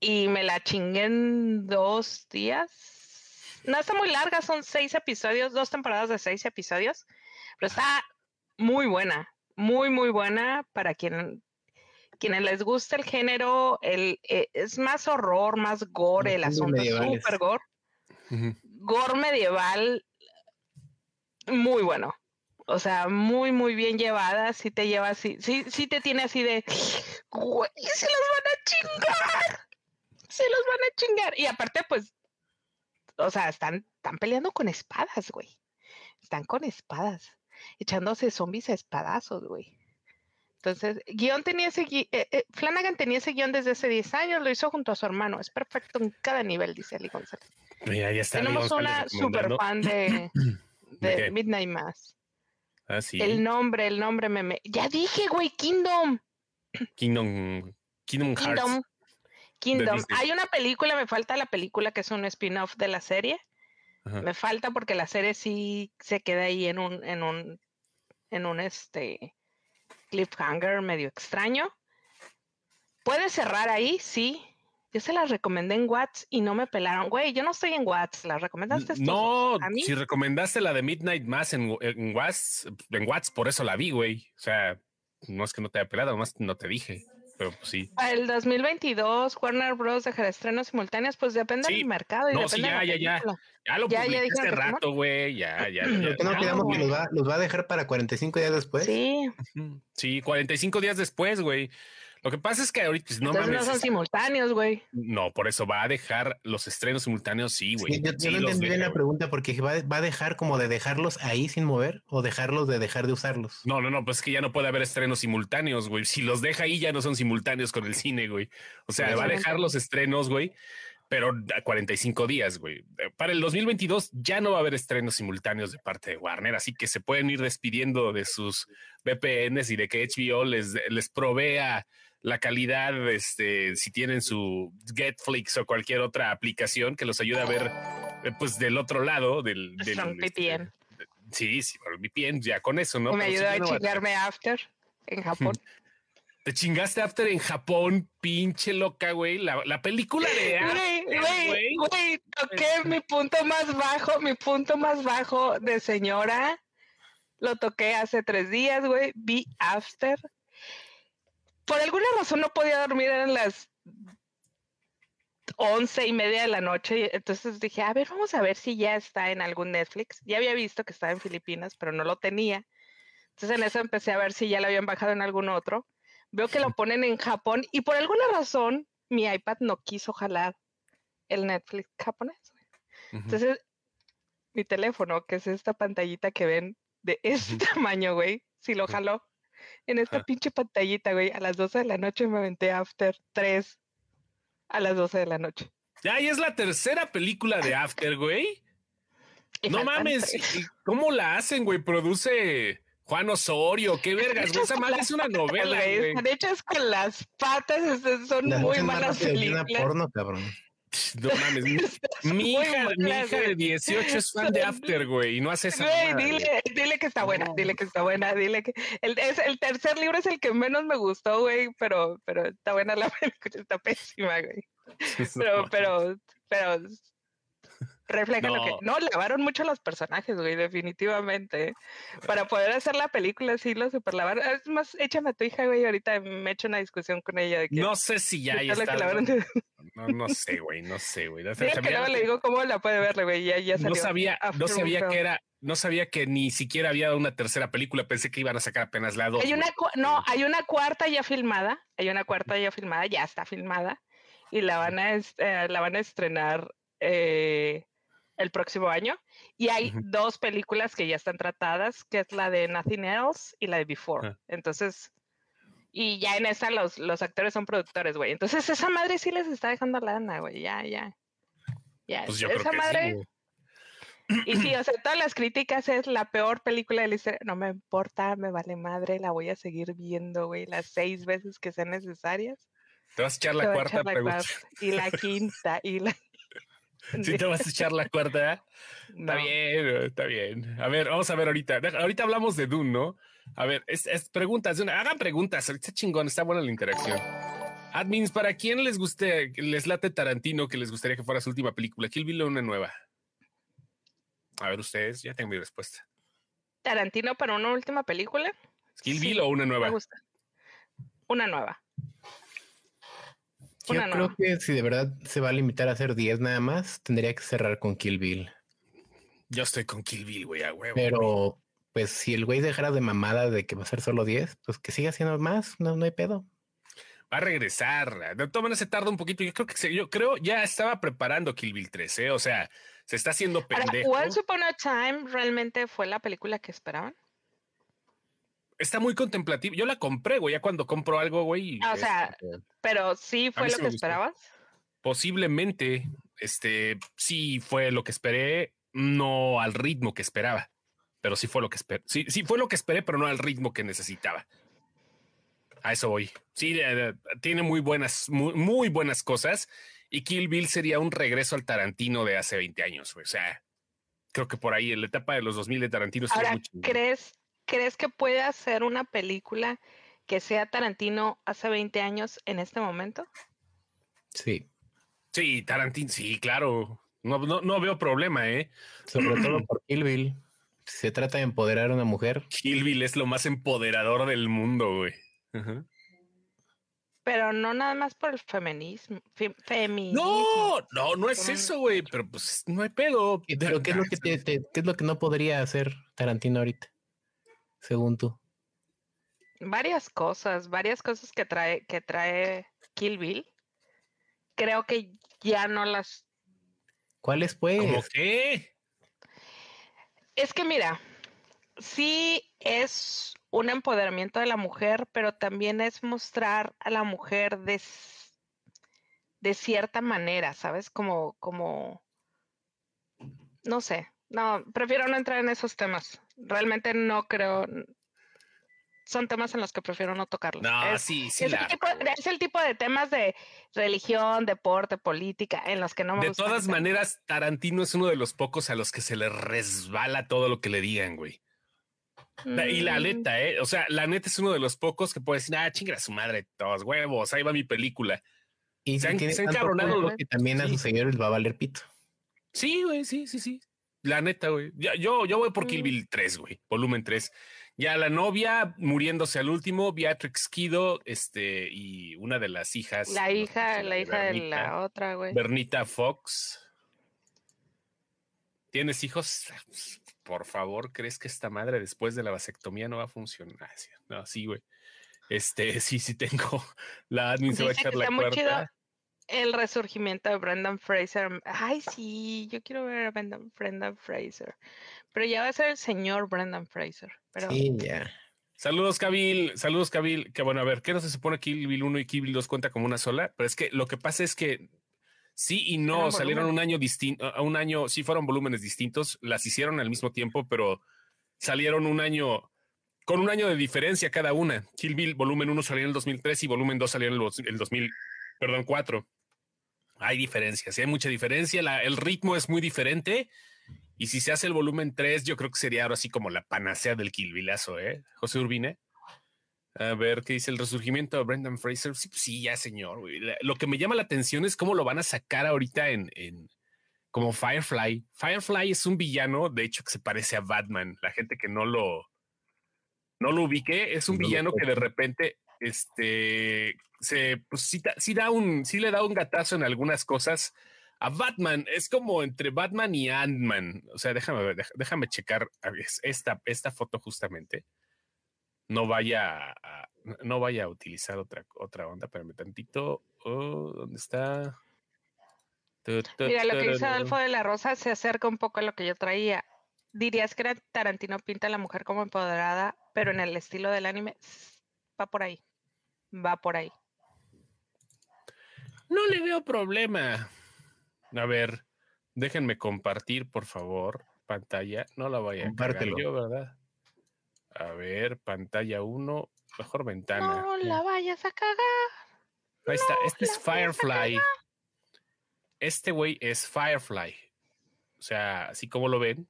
Y me la chingué en dos días. No está muy larga, son seis episodios, dos temporadas de seis episodios. Pero está muy buena, muy, muy buena para quien, quienes les gusta el género. El, eh, es más horror, más gore, el asunto súper gore. Gore medieval, muy bueno. O sea, muy, muy bien llevada. Sí te lleva así, sí, sí te tiene así de, güey, se los van a chingar. Se los van a chingar. Y aparte, pues, o sea, están, están peleando con espadas, güey. Están con espadas, echándose zombies a espadazos, güey. Entonces, guion tenía ese gui- eh, eh, Flanagan tenía ese guion desde hace 10 años, lo hizo junto a su hermano. Es perfecto en cada nivel, dice Ali González. Mira, ya está. Ali Tenemos González una super fan de, ¿De? Midnight Mass. Ah, sí. El nombre, el nombre meme. Ya dije, güey, Kingdom. Kingdom, Kingdom Hearts. Kingdom. Kingdom. Hay una película, me falta la película que es un spin-off de la serie. Ajá. Me falta porque la serie sí se queda ahí en un, en un, en un este cliffhanger medio extraño. Puede cerrar ahí, sí. Yo se las recomendé en Watts y no me pelaron. Güey, yo no estoy en Watts, las recomendaste tú? No, ¿A mí? si recomendaste la de Midnight Mass en, en Watts, en Watts, por eso la vi, güey. O sea, no es que no te haya pelado, nomás no te dije. Pero pues sí. Para el 2022, Warner Bros. dejará estrenos simultáneos, pues depende Sí. del mercado y No, depende sí, ya, de la ya, ya. película. Ya lo Ya, ya ¿no? rato, güey. Ya, ya, ya. Lo que no ya. quedamos que los va, los va a dejar para 45 días después. Sí. Sí, 45 días después, güey. Lo que pasa es que ahorita, pues, no entonces mames. no son simultáneos, güey. No, por eso va a dejar los estrenos simultáneos, sí, güey. Sí, yo, yo Sí no los entendí bien la pregunta porque va, va a dejar como de dejarlos ahí sin mover o dejarlos de dejar de usarlos. No, no, no, pues es que ya no puede haber estrenos simultáneos, güey. Si los deja ahí, ya no son simultáneos con el cine, güey. O sea, va a dejar los estrenos, güey, pero a 45 días, güey. Para el 2022 ya no va a haber estrenos simultáneos de parte de Warner, así que se pueden ir despidiendo de sus VPNs y de que HBO les, les provea la calidad, este, si tienen su Getflix o cualquier otra aplicación que los ayude a ver, eh, pues del otro lado del, del Son este, VPN. Sí, sí, por el VPN, ya con eso, ¿no? Me Pero ayudó ya a no chingarme After en Japón. Te chingaste After en Japón, pinche loca, güey. La, la película de After, güey, güey, toqué mi punto más bajo, mi punto más bajo de señora. Lo toqué hace tres días, güey. Vi After. Por alguna razón no podía dormir, eran las once y media de la noche. Entonces dije, a ver, vamos a ver si ya está en algún Netflix. Ya había visto que estaba en Filipinas, pero no lo tenía. Entonces en eso empecé a ver si ya lo habían bajado en algún otro. Veo que lo ponen en Japón y por alguna razón mi iPad no quiso jalar el Netflix japonés. Ujú. Entonces, mi teléfono, que es esta pantallita que ven de este tamaño, güey, si lo jaló en esta Ajá. pinche pantallita, güey, a las 12 de la noche me aventé After 3 a las 12 de la noche. Ya, y es la tercera película de After, güey. Y No mames, tres. ¿y ¿cómo la hacen, güey? Produce Juan Osorio, qué vergas, güey. Esa madre es una novela, Güey. Están hechas con las patas, son muy malas películas. porno, cabrón. No mames, mi, hija, mi malas, hija de güey. 18 es fan de After, güey, y no hace esa Güey, mamada, güey. dile, dile que está buena, No. dile que está buena, dile que el, es, el tercer libro es el que menos me gustó, güey, pero, pero está buena la película, está pésima, güey. Pero, pero, pero refleja lo que. No. No, lavaron mucho los personajes, güey, definitivamente. Para poder hacer la película, sí lo super lavaron. Es más, échame a tu hija, güey, ahorita me echo una discusión con ella de que. No sé si ya, lavaron. No, no sé, güey, no sé, güey. Dile que luego le digo cómo la puede ver, güey, ya, ya no salió. sabía, no sabía que era, no sabía que ni siquiera había una tercera película. Pensé que iban a sacar apenas la dos. Hay una, no, hay una cuarta ya filmada, hay una cuarta ya filmada, ya está filmada. y la van a, eh, la van a estrenar eh, el próximo año. Y hay dos películas que ya están tratadas, que es la de Nothing Else y la de Before. Ah. Entonces, y ya en esa los, los actores son productores, güey. Entonces esa madre sí les está dejando lana, güey. Ya, ya. Ya, Pues yo esa creo que madre. sí. Y sí, o sea, todas las críticas es la peor película de la historia. No me importa, me vale madre, la voy a seguir viendo, güey, las seis veces que sean necesarias. Te vas a echar la cuarta echar la pregunta. cuarta, Y la quinta, y la... Sí, te vas a echar la cuarta. Está bien, está bien. A ver, vamos a ver ahorita. Ahorita hablamos de Dune, ¿no? A ver, es, es preguntas. Hagan preguntas. Ahorita chingón, está buena la interacción. Admins, ¿para quién les guste, les late Tarantino que les gustaría que fuera su última película? Kill Bill o una nueva. A ver, ustedes, ya tengo mi respuesta. Tarantino para una última película. ¿Kill Sí, Bill o una Me nueva? gusta. Una nueva. Yo Una creo que si de verdad se va a limitar a hacer 10 nada más, tendría que cerrar con Kill Bill. Yo estoy con Kill Bill, güey, a huevo. güey. Pero, pues, si el güey dejara de mamada de que va a ser solo 10, pues que siga haciendo más, no, no hay pedo. Va a regresar. De todas maneras se tarda un poquito. Yo creo que se- yo creo ya estaba preparando Kill Bill 3, ¿eh? O sea, se está haciendo Ahora, pendejo. Once Upon a Time realmente fue la película que esperaban. Está muy contemplativo. Yo la compré, güey, ya cuando compro algo, güey. Ah, o sea, este, Pero sí fue lo que esperabas. posiblemente, este, sí fue lo que esperé, no al ritmo que esperaba, pero sí fue lo que esperé. Sí, sí fue lo que esperé, pero no al ritmo que necesitaba. A eso voy. Sí, tiene muy buenas, muy, muy buenas cosas y Kill Bill sería un regreso al Tarantino de hace 20 años. güey. O sea, creo que por ahí en la etapa de los 2000 de Tarantino Ahora. ¿crees, ¿crees que puede hacer una película que sea Tarantino hace 20 años en este momento? Sí, Sí, Tarantino, sí, claro. No, no, no veo problema, ¿eh? sobre todo por Kill Bill. Se trata de empoderar a una mujer, Kill Bill es lo más empoderador del mundo, güey. Ajá. Pero no nada más por el feminismo. fe- feminismo. No, no, no es eso, güey, pero pues no hay pedo. ¿qué- pero ¿qué es lo que te- te- qué es lo que no podría hacer Tarantino ahorita? Según tú. Varias cosas, varias cosas que trae, que trae Kill Bill. Creo que ya no las ¿Cuáles pues? ¿Cómo qué? Es que mira, sí es un empoderamiento de la mujer, pero también es mostrar a la mujer de, de cierta manera, ¿sabes? Como, como, no sé, no, prefiero no entrar en esos temas. Realmente no creo, son temas en los que prefiero no tocarlos. No, es, sí, sí. es la- el tipo, es el tipo de temas de religión, deporte, política, en los que no me de gusta todas maneras, Tarantino es uno de los pocos a los que se le resbala todo lo que le digan, güey. Y la Mm. neta, ¿eh? O sea, la neta es uno de los pocos que puede decir, ah, chinga a su madre, todos huevos, ahí va mi película. Y se han- tiene se han cabronado los- que también a sí. sus seguidores va a valer pito. Sí, güey, sí, sí, sí. La neta, güey. Ya- Yo, yo voy por Kill. Bill 3, güey, volumen 3. Ya la novia muriéndose al último, Beatrix Kido, este, y una de las hijas. La hija, la hija de la otra, güey. Bernita Fox. ¿Tienes hijos? Por favor, ¿crees que esta madre después de la vasectomía no va a funcionar? No, sí, güey. Este, sí, sí tengo. La admin se va a echar la cuarta. El resurgimiento de Brendan Fraser. Ay, sí, yo quiero ver a Brendan, Brendan Fraser. Pero ya va a ser el señor Brendan Fraser. Pero Sí, ya. Saludos, Kabil. Saludos, Kabil. Que bueno, a ver, ¿qué no se supone Kill Bill 1 y Kill Bill 2 cuenta como una sola? Pero es que lo que pasa es que sí y no salieron un año distinto, a un año, sí fueron volúmenes distintos, las hicieron al mismo tiempo, pero salieron un año con un año de diferencia cada una. Kill Bill volumen 1 salió en el 2003 y volumen 2 salió en el, dos- el 2000, perdón, 4. Hay diferencias, hay mucha diferencia, la- el ritmo es muy diferente. Y si se hace el volumen 3, yo creo que sería ahora así como la panacea del Kill Billazo, ¿eh? José Urbine. A ver, ¿qué dice el resurgimiento de Brendan Fraser? Sí, pues sí, ya, señor. güey. Lo que me llama la atención es cómo lo van a sacar ahorita en, en como Firefly. Firefly es un villano, de hecho, que se parece a Batman. La gente que no lo, no lo ubique, es un No villano que de repente, este, se, pues sí, da- sí da un, sí le da un gatazo en algunas cosas a Batman. Es como entre Batman y Ant-Man. O sea, déjame ver, déjame checar esta, esta foto justamente. No vaya a, no vaya a utilizar otra, otra onda, espérame tantito. Oh, ¿Dónde está? Mira, lo que dice Adolfo de la Rosa se acerca un poco a lo que yo traía. Dirías que Tarantino pinta a la mujer como empoderada, pero en el estilo del anime va por ahí. Va por ahí. No le veo problema. A ver, déjenme compartir, por favor, pantalla. No la vaya a yo, ¿verdad? A ver, pantalla 1, mejor ventana. No la vayas a cagar. Ahí está, este es Firefly. Este güey es Firefly. O sea, así como lo ven.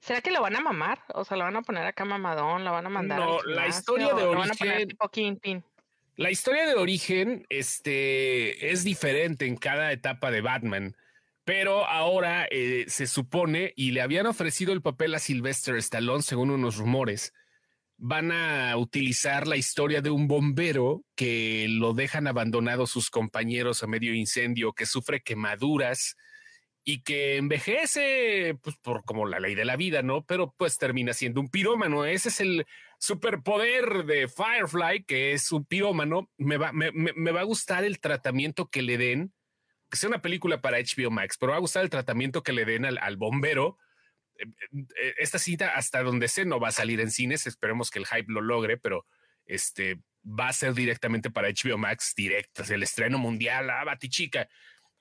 ¿Será que lo van a mamar? O sea, lo van a poner acá mamadón, lo van a mandar. No, la historia de origen. La historia de origen este, es diferente en cada etapa de Batman. Pero ahora eh, se supone, y le habían ofrecido el papel a Sylvester Stallone, según unos rumores, van a utilizar la historia de un bombero que lo dejan abandonado sus compañeros a medio incendio, que sufre quemaduras y que envejece, pues por como la ley de la vida, ¿no? Pero pues termina siendo un pirómano. Ese es el superpoder de Firefly, que es un pirómano. Me va, me, me va a gustar el tratamiento que le den, que sea una película para HBO Max, pero va a gustar el tratamiento que le den al, al bombero eh, esta cita hasta donde sé no va a salir en cines, esperemos que el hype lo logre, pero este va a ser directamente para HBO Max directas, el estreno mundial, a Batichica.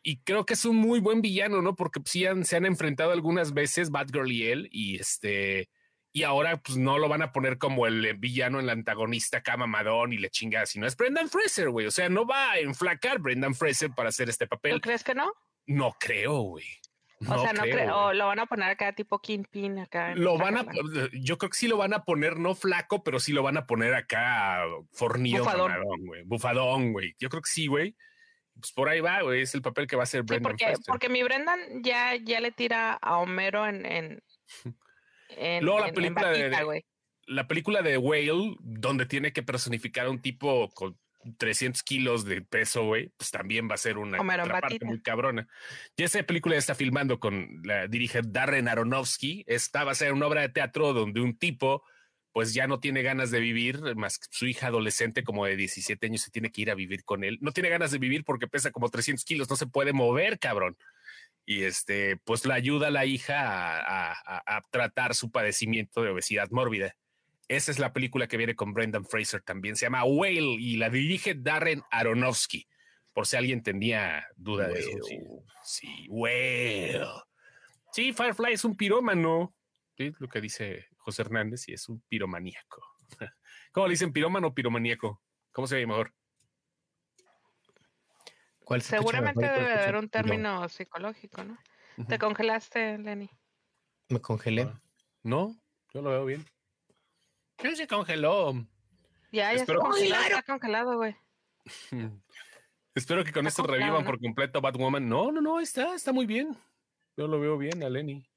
Y creo que es un muy buen villano, ¿no? Porque sí se han enfrentado algunas veces Batgirl y él, y este, y ahora pues no lo van a poner como el villano, el antagonista Cama Madón y le chinga, sino es Brendan Fraser, güey. O sea, no va a enflacar Brendan Fraser para hacer este papel. ¿Tú crees que no? No creo, güey o sea, no creo, lo van a poner acá tipo Kingpin acá. Lo van a, yo creo que sí lo van a poner no flaco, pero sí lo van a poner acá fornido, bufadón, güey, bufadón, güey. Yo creo que sí, güey. Pues por ahí va, güey, es el papel que va a ser Brendan. porque, porque mi Brendan ya, ya le tira a Homero en, en, Luego la película de, la película de Whale, donde tiene que personificar a un tipo con 300 kilos de peso, güey, pues también va a ser una parte muy cabrona. Y esa película está filmando con la dirige Darren Aronofsky. Esta va a ser una obra de teatro donde un tipo, pues ya no tiene ganas de vivir, más que su hija adolescente, como de 17 años, se tiene que ir a vivir con él. No tiene ganas de vivir porque pesa como 300 kilos, no se puede mover, cabrón. Y este, pues la ayuda a la hija a tratar su padecimiento de obesidad mórbida. Esa es la película que viene con Brendan Fraser también. Se llama Whale y la dirige Darren Aronofsky. Por si alguien tenía duda de eso. Sí, Whale. Sí, Firefly es un pirómano. Lo que dice José Hernández y es un piromaníaco. ¿Cómo le dicen pirómano o piromaníaco? ¿Cómo se ve mejor? Seguramente debe haber un término psicológico, ¿no? ¿Te congelaste, Lenny? Me congelé. Ah, no, yo lo veo bien. ¿Qué se congeló? Ya, ya Espero... está congelado, güey. Espero que con esto revivan por completo Batwoman. No, no, no, está, está muy bien. Yo lo veo bien a Lenny.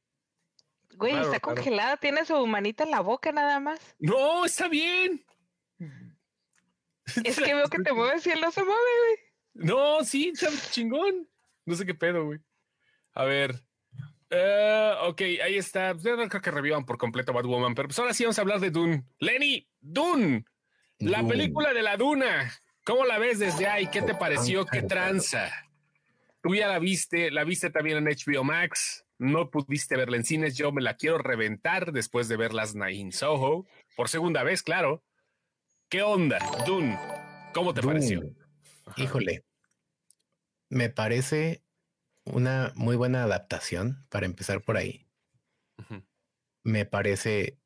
Güey, está congelado, tiene su manita en la boca nada más. No, está bien. Es que veo que te mueves y él no se mueve, güey. No, sí, está chingón. No sé qué pedo, güey. A ver, Uh, ok, ahí está. Yo no creo que revivan por completo Batwoman, pero pues ahora sí vamos a hablar de Dune. Lenny, Dune, la película de la Duna. ¿Cómo la ves desde ahí? ¿Qué te pareció? ¿Qué tranza? Tú ya la viste, la viste también en HBO Max. No pudiste verla en cines. Yo me la quiero reventar después de verlas en Soho. Por segunda vez, claro. ¿Qué onda, Dune? ¿Cómo te pareció? Híjole. Me parece una muy buena adaptación para empezar por ahí. Me parece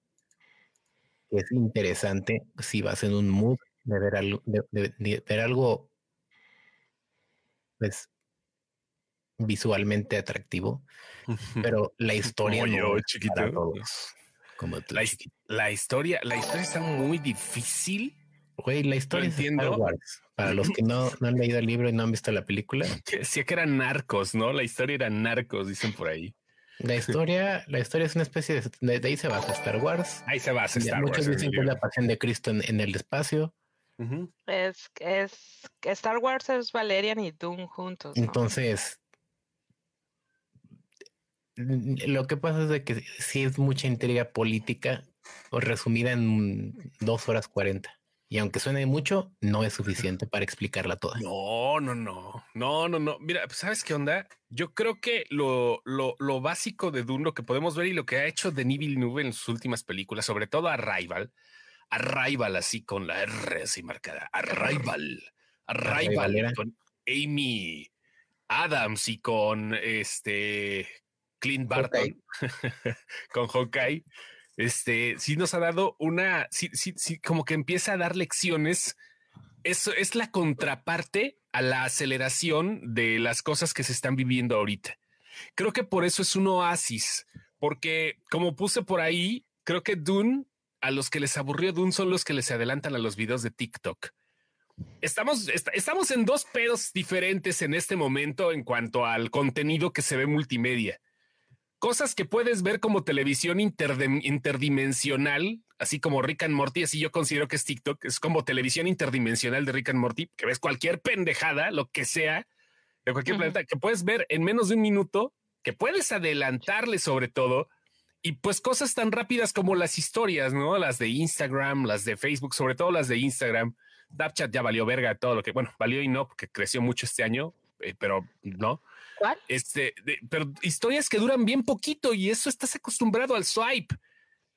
que es interesante si vas en un mood de ver algo, de, ver algo pues visualmente atractivo, pero la historia no chiquito. como la, la, historia, la historia está muy difícil. Güey, la historia entiendo. Para los que no, no, han leído el libro y no han visto la película. Decía que eran narcos, ¿no? La historia era narcos, dicen por ahí. La historia, la historia es una especie de, de, ahí se basa Star Wars. Ahí se basa Star Wars. Muchos dicen que es la pasión de Cristo en, el espacio. Es, es Star Wars es Valerian y Doom juntos. Entonces, lo que pasa es de que sí es mucha intriga política o resumida en dos horas cuarenta. Y aunque suene mucho, no es suficiente para explicarla toda. No, no, no, no, no, no. Mira, pues, ¿sabes qué onda? Yo creo que lo, lo, lo básico de Dune, lo que podemos ver y lo que ha hecho Denis Villeneuve en sus últimas películas, sobre todo Arrival, Arrival así con la R así marcada, Arrival, Arrival con Amy Adams y con este Clint Barton, con Hawkeye este, sí nos ha dado una, sí, sí, sí, como que empieza a dar lecciones. Eso es la contraparte a la aceleración de las cosas que se están viviendo ahorita. Creo que por eso es un oasis, porque como puse por ahí, creo que Dune, a los que les aburrió Dune son los que les adelantan a los videos de TikTok. Estamos, estamos en dos pedos diferentes en este momento en cuanto al contenido que se ve multimedia cosas que puedes ver como televisión interdimensional, así como Rick and Morty, así yo considero que es TikTok, es como televisión interdimensional de Rick and Morty, que ves cualquier pendejada, lo que sea, de cualquier planeta, que puedes ver en menos de un minuto, que puedes adelantarle sobre todo, y pues cosas tan rápidas como las historias, ¿no? Las de Instagram, las de Facebook, sobre todo las de Instagram. Snapchat ya valió verga todo lo que, bueno, valió y no, porque creció mucho este año, eh, pero no. ¿Cuál? Este, pero historias que duran bien poquito y eso estás acostumbrado al swipe.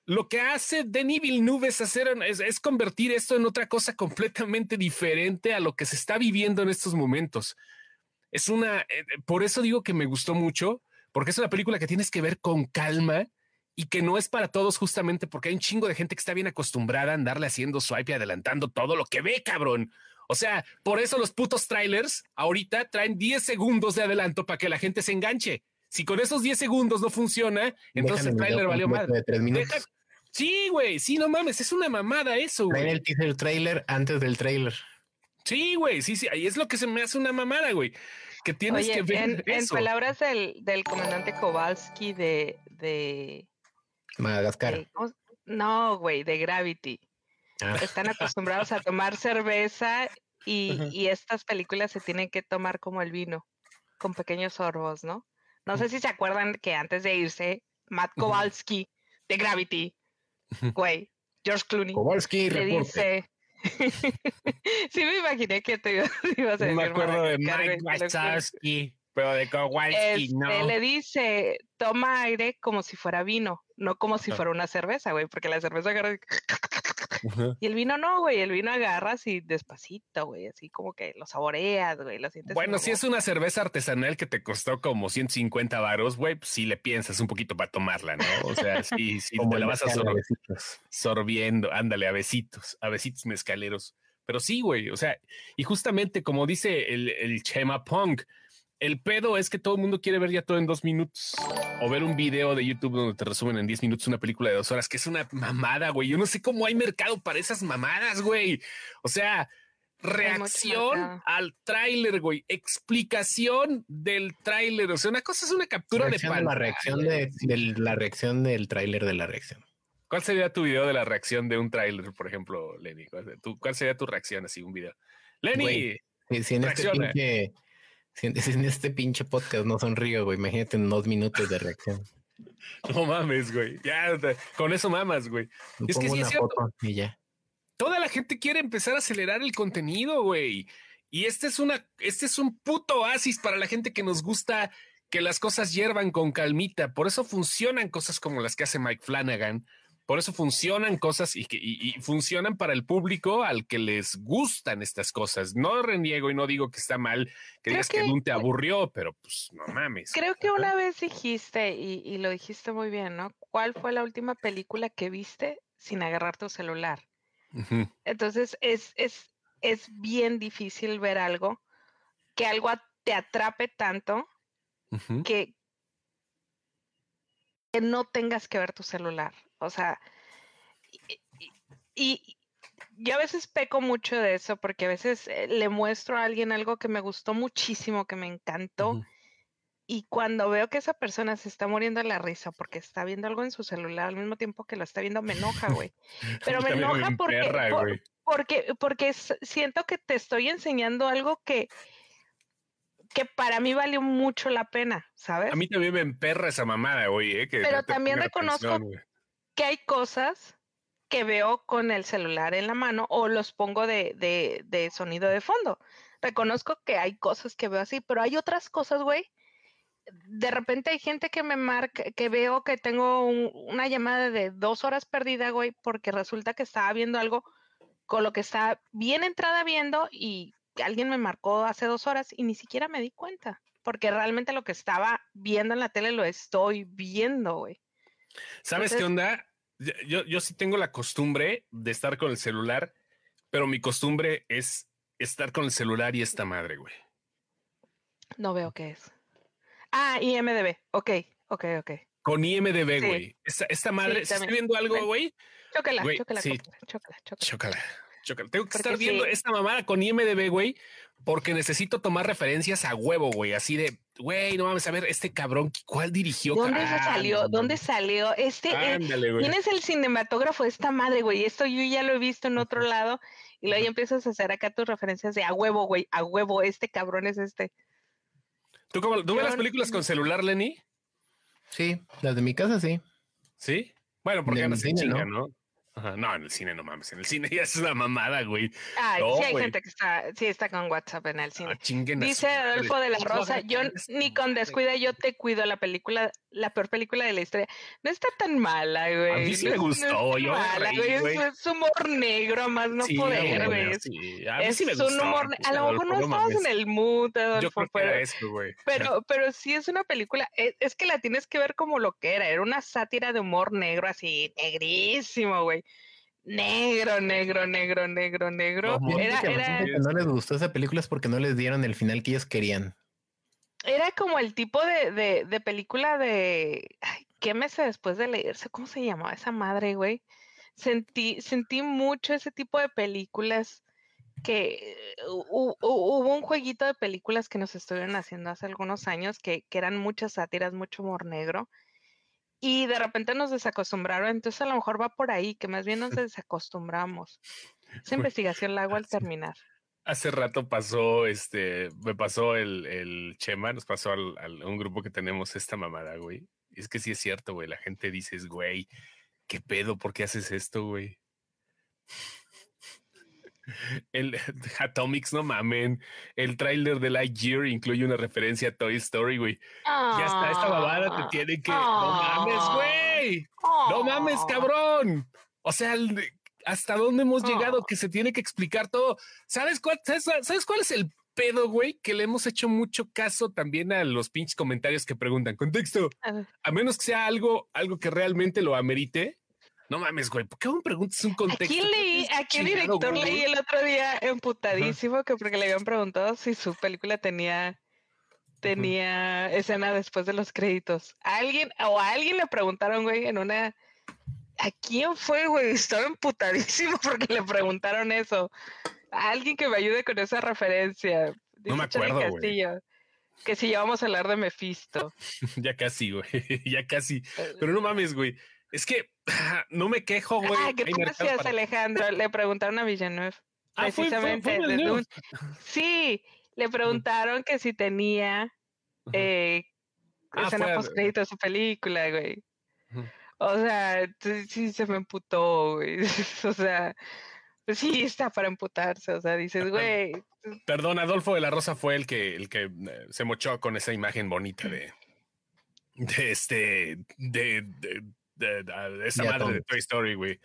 Lo que hace Denis Villeneuve es hacer es, convertir esto en otra cosa completamente diferente a lo que se está viviendo en estos momentos. Es una, eh, por eso digo que me gustó mucho, porque es una película que tienes que ver con calma y que no es para todos justamente porque hay un chingo de gente que está bien acostumbrada a andarle haciendo swipe y adelantando todo lo que ve, cabrón. O sea, por eso los putos trailers ahorita traen 10 segundos de adelanto para que la gente se enganche. Si con esos 10 segundos no funciona, entonces el trailer valió madre. Sí, güey, sí, no mames, es una mamada eso, güey. el teaser trailer antes del trailer. Sí, güey, sí, sí, ahí es lo que se me hace una mamada, güey. Que tienes que ver. En, palabras del, comandante Kowalski de, de Madagascar. no, güey, de Gravity. Ah. Están acostumbrados a tomar cerveza y, estas películas se tienen que tomar como el vino, con pequeños sorbos, ¿no? No sé si se acuerdan que antes de irse, Matt Kowalski de Gravity, güey, George Clooney, Kowalski le dice, sí me imaginé que te ibas a decir. me acuerdo de Mike Wachowski, pero de Kowalski este, no. Le dice, toma aire como si fuera vino, no como si ah. fuera una cerveza, güey, porque la cerveza agarra y el vino no, güey, el vino agarras y despacito, güey, así como que lo saboreas, güey, lo sientes. Bueno, si es una cerveza artesanal que te costó como 150 varos, güey, pues sí le piensas un poquito para tomarla, ¿no? O sea, sí, sí, te la vas a sorbiendo, ándale, a besitos, a besitos mezcaleros. Pero sí, güey, o sea, y justamente como dice el, el Chema Punk, el pedo es que todo el mundo quiere ver ya todo en dos minutos o ver un video de YouTube donde te resumen en diez minutos una película de dos horas, que es una mamada, güey. Yo no sé cómo hay mercado para esas mamadas, güey. O sea, reacción al tráiler, güey. Explicación del tráiler. O sea, una cosa es una captura de pantalla. La reacción de, la reacción del tráiler de la reacción. ¿Cuál sería tu video de la reacción de un tráiler, por ejemplo, Lenny? ¿Cuál, sería tu reacción así, un video? Lenny, si en este pinche si en este pinche podcast no sonrío, güey, imagínate en dos minutos de reacción. No mames, güey. Ya, con eso mamas, güey. Es que sí es cierto. Y ya. Toda la gente quiere empezar a acelerar el contenido, güey. Y este es una, este es un puto oasis para la gente que nos gusta que las cosas hiervan con calmita. Por eso funcionan cosas como las que hace Mike Flanagan, por eso funcionan cosas y, y, funcionan para el público al que les gustan estas cosas. No reniego y no digo que está mal que digas que, te aburrió, pero pues no mames. Creo que una vez dijiste, y, lo dijiste muy bien, ¿no? ¿Cuál fue la última película que viste sin agarrar tu celular? Entonces es, es, es bien difícil ver algo, que algo te atrape tanto que, que no tengas que ver tu celular. O sea, y, yo a veces peco mucho de eso porque a veces eh, le muestro a alguien algo que me gustó muchísimo, que me encantó. Y cuando veo que esa persona se está muriendo de la risa porque está viendo algo en su celular al mismo tiempo que lo está viendo, me enoja, güey. Pero me enoja porque, porque, porque siento que te estoy enseñando algo que, que para mí valió mucho la pena, ¿sabes? A mí también me emperra esa mamada, güey. Eh, Pero también reconozco que hay cosas que veo con el celular en la mano o los pongo de, de, de sonido de fondo. Reconozco que hay cosas que veo así, pero hay otras cosas, güey. De repente hay gente que me marca, que veo que tengo una llamada de dos horas perdida, güey, porque resulta que estaba viendo algo con lo que está bien entrada viendo y alguien me marcó hace dos horas y ni siquiera me di cuenta, porque realmente lo que estaba viendo en la tele lo estoy viendo, güey. ¿Sabes qué onda? Yo, yo sí tengo la costumbre de estar con el celular, pero mi costumbre es estar con el celular y esta madre, güey. No veo qué es. Ah, IMDB. Ok, ok, ok. Con IMDB, güey. Esta, madre, ¿estás viendo algo, güey? Chócala, chócala, sí. chócala, chócala. Chócala. Tengo que estar viendo esta mamada con IMDB, güey, porque necesito tomar referencias a huevo, güey. Así de, güey, no mames, a ver, este cabrón, ¿cuál dirigió? ¿Dónde se salió? ¿Dónde salió? Este, eh, ¿quién es el cinematógrafo de esta madre, güey? Esto yo ya lo he visto en otro lado y luego ya empiezas a hacer acá tus referencias de a huevo, güey, a huevo, este cabrón es este. ¿Tú, cómo, ¿tú ves las películas con celular, Lenny? Sí, las de mi casa sí. ¿Sí? Bueno, porque no se chinga, ¿no? No, en el cine no mames. En el cine ya es una mamada, güey. Ay, sí hay gente que está, sí está con WhatsApp en el cine. Ah, Dice Adolfo de la Rosa, yo ni con descuida yo te cuido la película, la peor película de la historia. No está tan mala, güey. A mí sí me gustó, yo mala, güey. Es, humor negro, más no poder, güey. a mí sí me gustó. Un humor a lo mejor no estabas en el mood, Adolfo, yo creo pero, era eso, güey. Pero, pero sí es una película, es, es que la tienes que ver como lo que era. Era una sátira de humor negro, así, negrísimo, güey negro, negro, negro, negro, negro. Era, era... no les gustó esa película es porque no les dieron el final que ellos querían. Era como el tipo de, de, de película de. Ay, ¿Qué meses después de leerse? ¿Cómo se llamaba esa madre, güey? Sentí, sentí mucho ese tipo de películas que hubo un jueguito de películas que nos estuvieron haciendo hace algunos años que, que eran muchas sátiras, mucho humor negro y de repente nos desacostumbraron, entonces a lo mejor va por ahí, que más bien nos desacostumbramos. Esa investigación la hago al terminar. Hace rato pasó, este, me pasó el, el Chema, nos pasó al, un grupo que tenemos esta mamada, güey. Es que sí es cierto, güey. La gente dice, güey, ¿qué pedo? ¿Por qué haces esto, güey? El Atomics, no mamen. El tráiler de Lightyear incluye una referencia a Toy Story, güey. ya está, esta babada te tiene que. no mames, güey. No mames, cabrón. O sea, hasta dónde hemos llegado que se tiene que explicar todo. ¿Sabes cuál, sabes, cuál es el pedo, güey? Que le hemos hecho mucho caso también a los pinches comentarios que preguntan. Contexto. A menos que sea algo, algo que realmente lo amerite no mames, güey, ¿por qué me preguntas un contexto? Aquí leí, aquí el director leí el otro día emputadísimo que porque le habían preguntado si su película tenía tenía escena después de los créditos. alguien o a alguien le preguntaron, güey, en una ¿A quién fue, güey? Estaba emputadísimo porque le preguntaron eso. A alguien que me ayude con esa referencia. no me acuerdo, güey. Que si ya vamos a hablar de Mephisto. ya casi, güey. ya casi. Eh, Pero no mames, güey. Es que no me quejo, güey. Ah, gracias, Alejandro. Le preguntaron a Villanueva. Ah, precisamente. Sí, le preguntaron que si tenía eh, ah, escena post crédito de su película, güey. O sea, sí se me emputó, güey. o sea, sí está para emputarse. O sea, dices, güey. Perdón, Adolfo de la Rosa fue el que, el que eh, se mochó con esa imagen bonita de, de este, de, de de, esa madre de Toy Story, güey.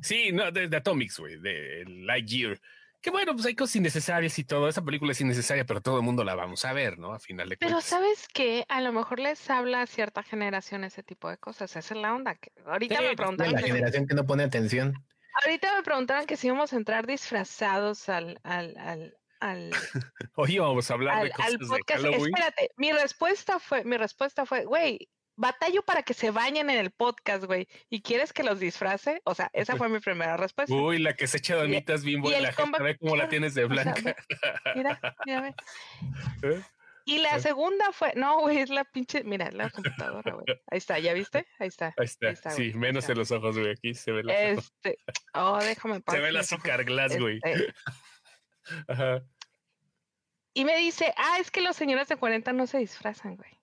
Sí, no, de, Atomics, güey, de Lightyear. Que bueno, pues hay cosas innecesarias y todo. Esa película es innecesaria, pero todo el mundo la vamos a ver, ¿no? A final de cuentas. Pero sabes que a lo mejor les habla a cierta generación ese tipo de cosas. Esa es la onda. Que ahorita me pues, preguntaron. La generación que no pone atención. Ahorita me preguntaron que si íbamos a entrar disfrazados al, al, al, al Hoy vamos a hablar de cosas podcast. De Espérate, mi respuesta fue, mi respuesta fue, güey, batallo para que se bañen en el podcast, güey. ¿Y quieres que los disfrace? O sea, esa fue mi primera respuesta. Uy, la que se echa donitas bien buena. La gente ve cómo la tienes de blanca. mira, mira, ¿Eh? Y la segunda fue, no, güey, es la pinche, mira, la computadora, güey. Ahí está, ¿ya viste? Ahí está. Ahí está, sí, menos en los ojos, güey, aquí se ve la Este, oh, déjame Se ve el azúcar glass, güey. Este. Ajá. Y me dice, ah, es que los señores de 40 no se disfrazan, güey.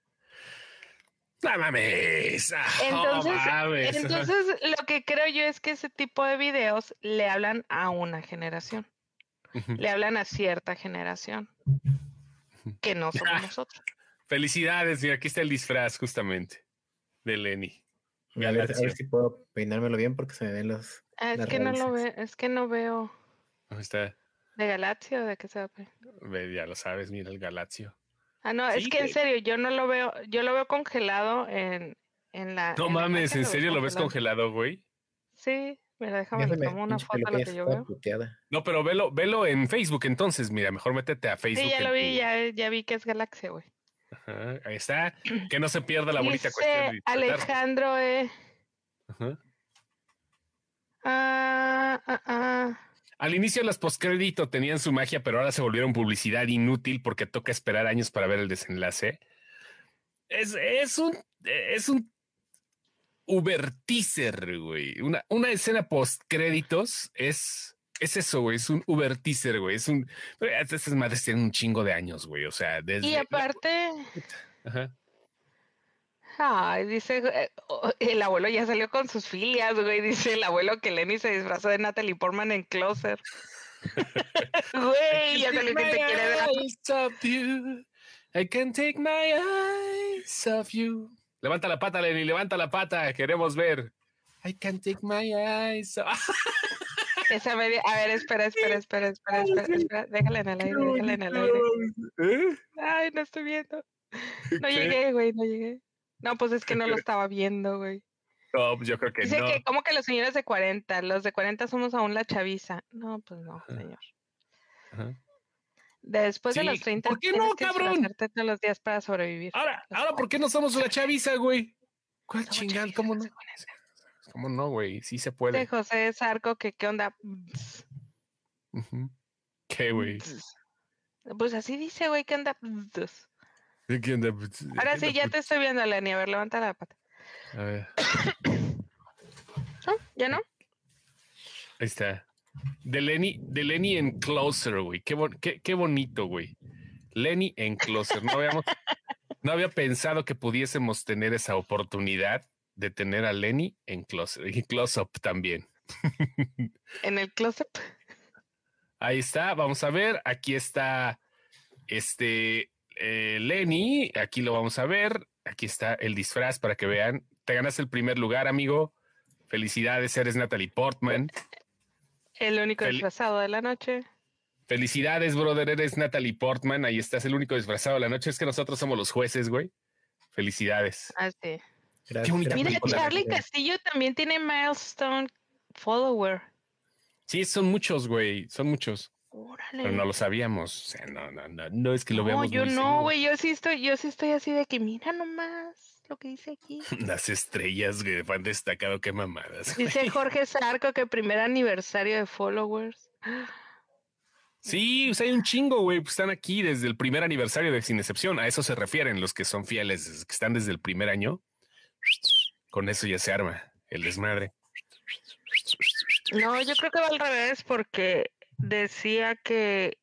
Mames. Entonces, entonces lo que creo yo es que ese tipo de videos le hablan a una generación. Le hablan a cierta generación que no somos nosotros. Felicidades, mira, aquí está el disfraz justamente de Lenny. A ver, si puedo peinármelo bien porque se me ven los. Ah, es que no lo veo, es que no veo. ¿Dónde está? ¿De Galaxio o de qué se va Ya lo sabes, mira el Galaxio. Ah, no, es que en serio, yo no lo veo, yo lo veo congelado en, en la. No mames, ¿en serio lo ves congelado, güey? Sí, mira, déjame ver como una foto de lo que yo veo. No, pero velo, velo en Facebook entonces, mira, mejor métete a Facebook. Sí, ya lo vi, ya, ya vi que es Galaxia, güey. Ajá, ahí está. Que no se pierda la bonita cuestión. Alejandro, eh. Ajá. Ah, ah, ah. Al inicio las postcrédito tenían su magia, pero ahora se volvieron publicidad inútil porque toca esperar años para ver el desenlace. Es, es un es un Uber teaser, güey. Una, una escena postcréditos es es eso, güey. Es un Uber teaser, güey. Es un. Estas madres tienen un chingo de años, güey. O sea, desde. Y aparte. Ajá. Ay, dice, eh, el abuelo ya salió con sus filias, güey. Dice el abuelo que Lenny se disfrazó de Natalie Portman en Closer. güey, ya salió que te quiere dar. I can take my eyes off you. Levanta la pata, Lenny, levanta la pata. Queremos ver. I can take my eyes off. Esa media. A ver, espera, espera, espera, espera, espera, espera. Déjala en el aire, déjala en el aire. ¿Eh? Ay, no estoy viendo. No llegué, güey, no llegué. No, pues es que no lo estaba viendo, güey. No, pues yo creo que Dice que, ¿cómo que los señores de 40? Los de 40 somos aún la chaviza. No, pues no, señor. Después de los 30, ¿por qué no, cabrón? todos los días para sobrevivir. Ahora, ahora, ¿por qué no somos la chaviza, güey? ¿Cuál chingada? ¿Cómo no? ¿Cómo no, güey? Sí se puede. De José Zarco, que qué onda. ¿Qué, güey? Pues así dice, güey, ¿qué onda? Pues, Ahora sí, ya te estoy viendo, Lenny. A ver, levanta la pata. A ver. ¿Ya no? Ahí está. De Lenny, de Lenny en Closer, güey. Qué, qué, qué, bonito, güey. Lenny en Closer. No, habíamos, no había pensado que pudiésemos tener esa oportunidad de tener a Lenny en Closer. Y Close Up también. En el Close Up. Ahí está. Vamos a ver. Aquí está este eh, Lenny, aquí lo vamos a ver. Aquí está el disfraz para que vean. Te ganas el primer lugar, amigo. Felicidades, eres Natalie Portman. El único disfrazado de la noche. Felicidades, brother, eres Natalie Portman. Ahí estás, el único disfrazado de la noche. Es que nosotros somos los jueces, güey. Felicidades. Ah, sí. Mira, Charlie Castillo también tiene milestone follower. Sí, son muchos, güey. Son muchos. Pero no lo sabíamos. O sea, no, no, no, no es que lo veamos. No, yo no, güey. Yo sí estoy, yo sí estoy así de que mira nomás lo que dice aquí. Las estrellas, güey, han destacado, qué mamadas. Dice Jorge Zarco que primer aniversario de followers. Sí, o sea, hay un chingo, güey. Pues están aquí desde el primer aniversario de Sin Excepción. A eso se refieren los que son fieles, que están desde el primer año. Con eso ya se arma el desmadre. No, yo creo que va al revés porque decía que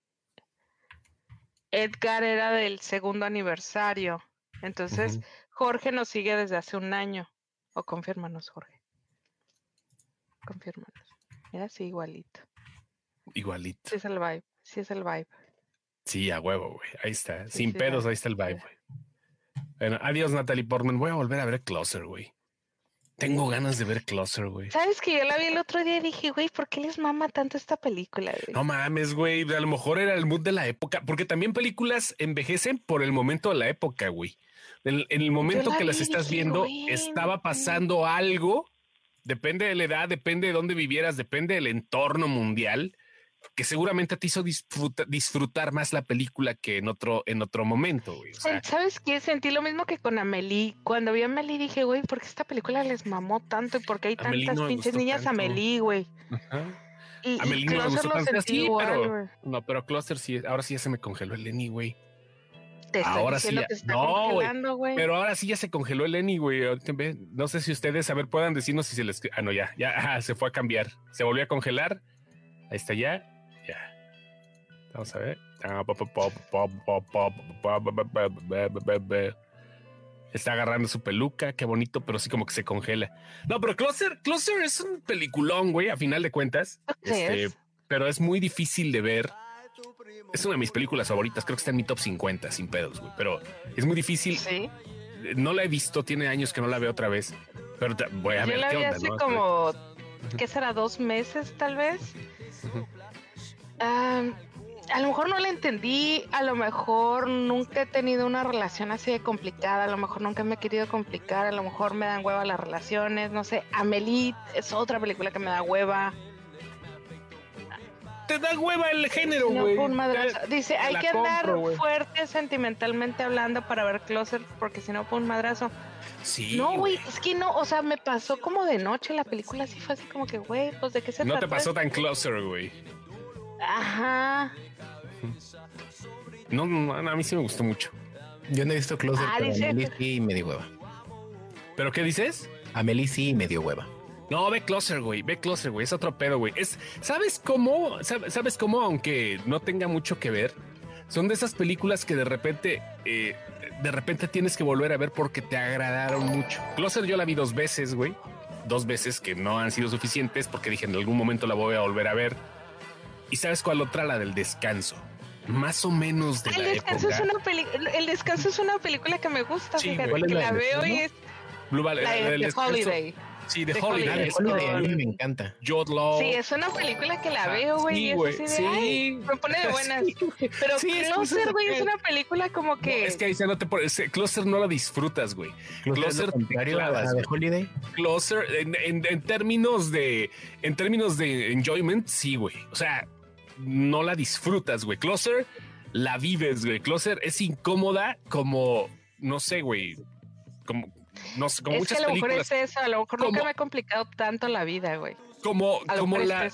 Edgar era del segundo aniversario. Entonces, Jorge nos sigue desde hace un año. O confírmanos, Jorge. Confírmanos. Mira, sí, igualito. Igualito. Sí es el vibe. Sí es el vibe. Sí, a huevo, güey. Ahí está. Sin pedos, ahí está el vibe, güey. Bueno, adiós, Natalie Portman. Voy a volver a ver Closer, güey. Tengo ganas de ver Closer, güey. ¿Sabes que yo la vi el otro día y dije, güey, ¿por qué les mama tanto esta película? Güey? No mames, güey. A lo mejor era el mood de la época, porque también películas envejecen por el momento de la época, güey. En, el momento que las estás viendo, estaba pasando algo. Depende de la edad, depende de dónde vivieras, depende del entorno mundial que seguramente te hizo disfrutar más la película que en otro, en otro momento, güey. ¿Sabes qué? Sentí lo mismo que con Amelie. Cuando vi a Amelie dije, güey, ¿por qué esta película les mamó tanto? ¿Y por qué hay tantas pinches niñas Amelie, güey? Y, Amelie no me gustó tanto así, pero... No, pero Cluster sí, ahora sí ya se me congeló el Lenny, güey. ahora sí ya, no, güey. Pero ahora sí ya se congeló el Lenny, güey. No sé si ustedes, a ver, puedan decirnos si se les... Ah, no, ya, ya, se fue a cambiar. Se volvió a congelar. Ahí está ya. Vamos a ver. está agarrando su peluca, qué bonito, pero sí como que se congela. No, pero Closer, Closer es un peliculón, güey, a final de cuentas. Este, pero es muy difícil de ver. Es una de mis películas favoritas, creo que está en mi top 50 sin pedos, güey, pero es muy difícil. Sí. No la he visto, tiene años que no la veo otra vez, pero voy a ver la vi hace como, ¿qué será? Dos meses, tal vez a lo mejor no la entendí, a lo mejor nunca he tenido una relación así de complicada, a lo mejor nunca me he querido complicar, a lo mejor me dan hueva las relaciones, no sé, Amelie es otra película que me da hueva. Te da hueva el género, güey. Dice, hay que andar fuerte sentimentalmente hablando para ver Closer, porque si no, fue un madrazo. Sí. No, güey, es que no, o sea, me pasó como de noche la película, así fue así como que, güey, pues de qué se trata. No te pasó tan Closer, güey. Ajá. No, no, a mí sí me gustó mucho. Yo no he visto Closer, ah, pero Amelie sí me dio hueva. ¿Pero qué dices? Amelie sí me dio hueva. No, ve Closer, güey. Ve Closer, güey. Es otro pedo, güey. Es, ¿sabes cómo? ¿Sabes cómo? Aunque no tenga mucho que ver, son de esas películas que de repente, eh, de repente tienes que volver a ver porque te agradaron mucho. Closer yo la vi dos veces, güey. Dos veces que no han sido suficientes porque dije en algún momento la voy a volver a ver. ¿Y sabes cuál otra? La del descanso más o menos de el la descanso Es una el descanso es una película que me gusta, fíjate, que la, veo y es Blue Valley, la, de, Holiday. Sí, de Holiday. Holiday. a mí me encanta. Jude Law. Sí, es una película que la ah, veo, güey. Sí, güey. Sí. me pone de buenas. Pero Closer, güey, es una película como que. es que ahí se no te Closer no la disfrutas, güey. Closer, Closer a de Holiday. Closer, en, en, en, términos de. En términos de enjoyment, sí, güey. O sea, no la disfrutas, güey. Closer la vives, güey. Closer es incómoda como, no sé, güey, como, no sé, como muchas que a lo mejor es eso, a lo mejor nunca me ha complicado tanto la vida, güey. Como, como la.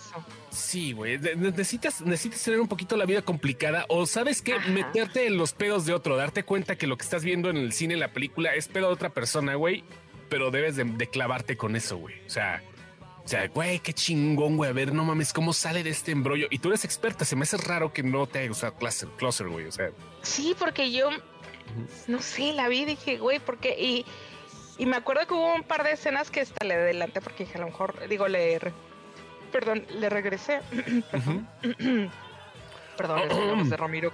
Sí, güey. Necesitas, necesitas tener un poquito la vida complicada o sabes qué, meterte en los pedos de otro, darte cuenta que lo que estás viendo en el cine, en la película, es pedo de otra persona, güey. Pero debes de clavarte con eso, güey. O sea, sea, güey, qué chingón, güey. A ver, no mames, cómo sale de este embrollo. Y tú eres experta. Se me hace raro que no te haya gustado Closer, güey. O sea, sí, porque yo no sé, la vi dije, güey, porque y, y me acuerdo que hubo un par de escenas que hasta le adelanté porque dije, a lo mejor, digo, le, perdón, le regresé. perdón, es la voz de Ramiro.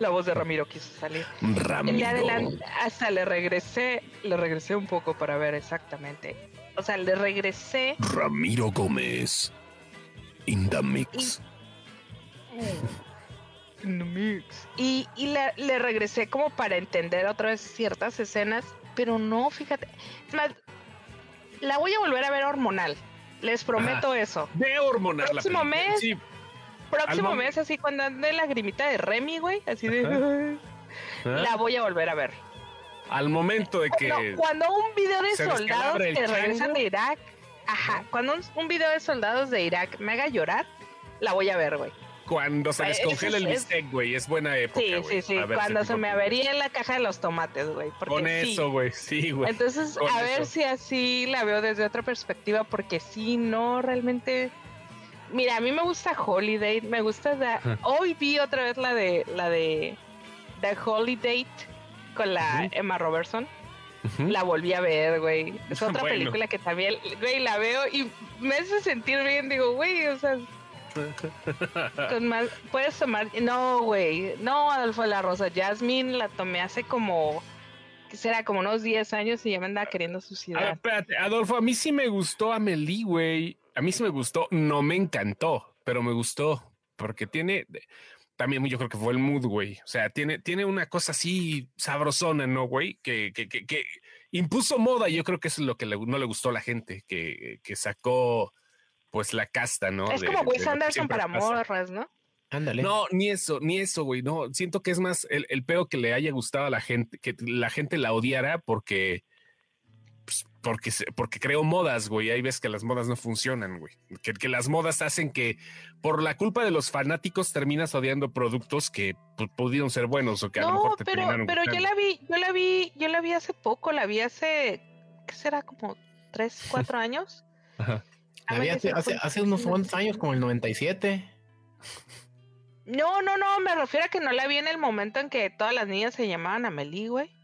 La voz de Ramiro quiso salir. Ramiro. Le hasta le regresé, le regresé un poco para ver exactamente o sea, le regresé. Ramiro Gómez. In the mix. In the mix. Y, y le, regresé como para entender otra vez ciertas escenas, pero no, fíjate. la voy a volver a ver hormonal. Les prometo eso. De hormonal. Próximo mes. Próximo mes, así cuando ande la grimita de Remy, güey. Así de. La voy a volver a ver al momento de que. cuando un video de soldados que regresan de Irak, ajá, cuando un, video de soldados de Irak me haga llorar, la voy a ver, güey. Cuando se descongela el bistec, güey, es buena época. Sí, sí, sí. Cuando se me avería en la caja de los tomates, güey. Con eso, güey, sí, güey. Entonces, a ver si así la veo desde otra perspectiva, porque sí, no, realmente. Mira, a mí me gusta Holiday, me gusta. Hoy vi otra vez la de la de The Holiday con la Emma Robertson. La volví a ver, güey. Es otra película que también, güey, la veo y me hace sentir bien. Digo, güey, o sea, puedes tomar. No, güey. No, Adolfo de la Rosa. Jasmine la tomé hace como. que será? Como unos 10 años y ya me andaba queriendo suicidar. Ah, espérate, Adolfo, a mí sí me gustó Amelie, güey. A mí sí me gustó. No me encantó, pero me gustó. Porque tiene también yo creo que fue el mood, güey. O sea, tiene, tiene una cosa así sabrosona, ¿no, güey? Que, que, que, impuso moda y yo creo que eso es lo que no le gustó a la gente, que, que sacó pues la casta, ¿no? Es como Wes Anderson para morras, ¿no? Ándale. No, ni eso, ni eso, güey. No, siento que es más el, el pedo que le haya gustado a la gente, que la gente la odiara porque pues, porque, porque creo modas, güey. Ahí ves que las modas no funcionan, güey. Que, las modas hacen que por la culpa de los fanáticos terminas odiando productos que pudieron ser buenos o que a lo mejor te pero, pero yo la vi, yo la vi, yo la vi hace poco, la vi hace, ¿qué será? Como tres, cuatro años. Ajá. La vi hace, hace, unos cuantos años, como el 97. No, no, no, me refiero a que no la vi en el momento en que todas las niñas se llamaban Amelie, güey.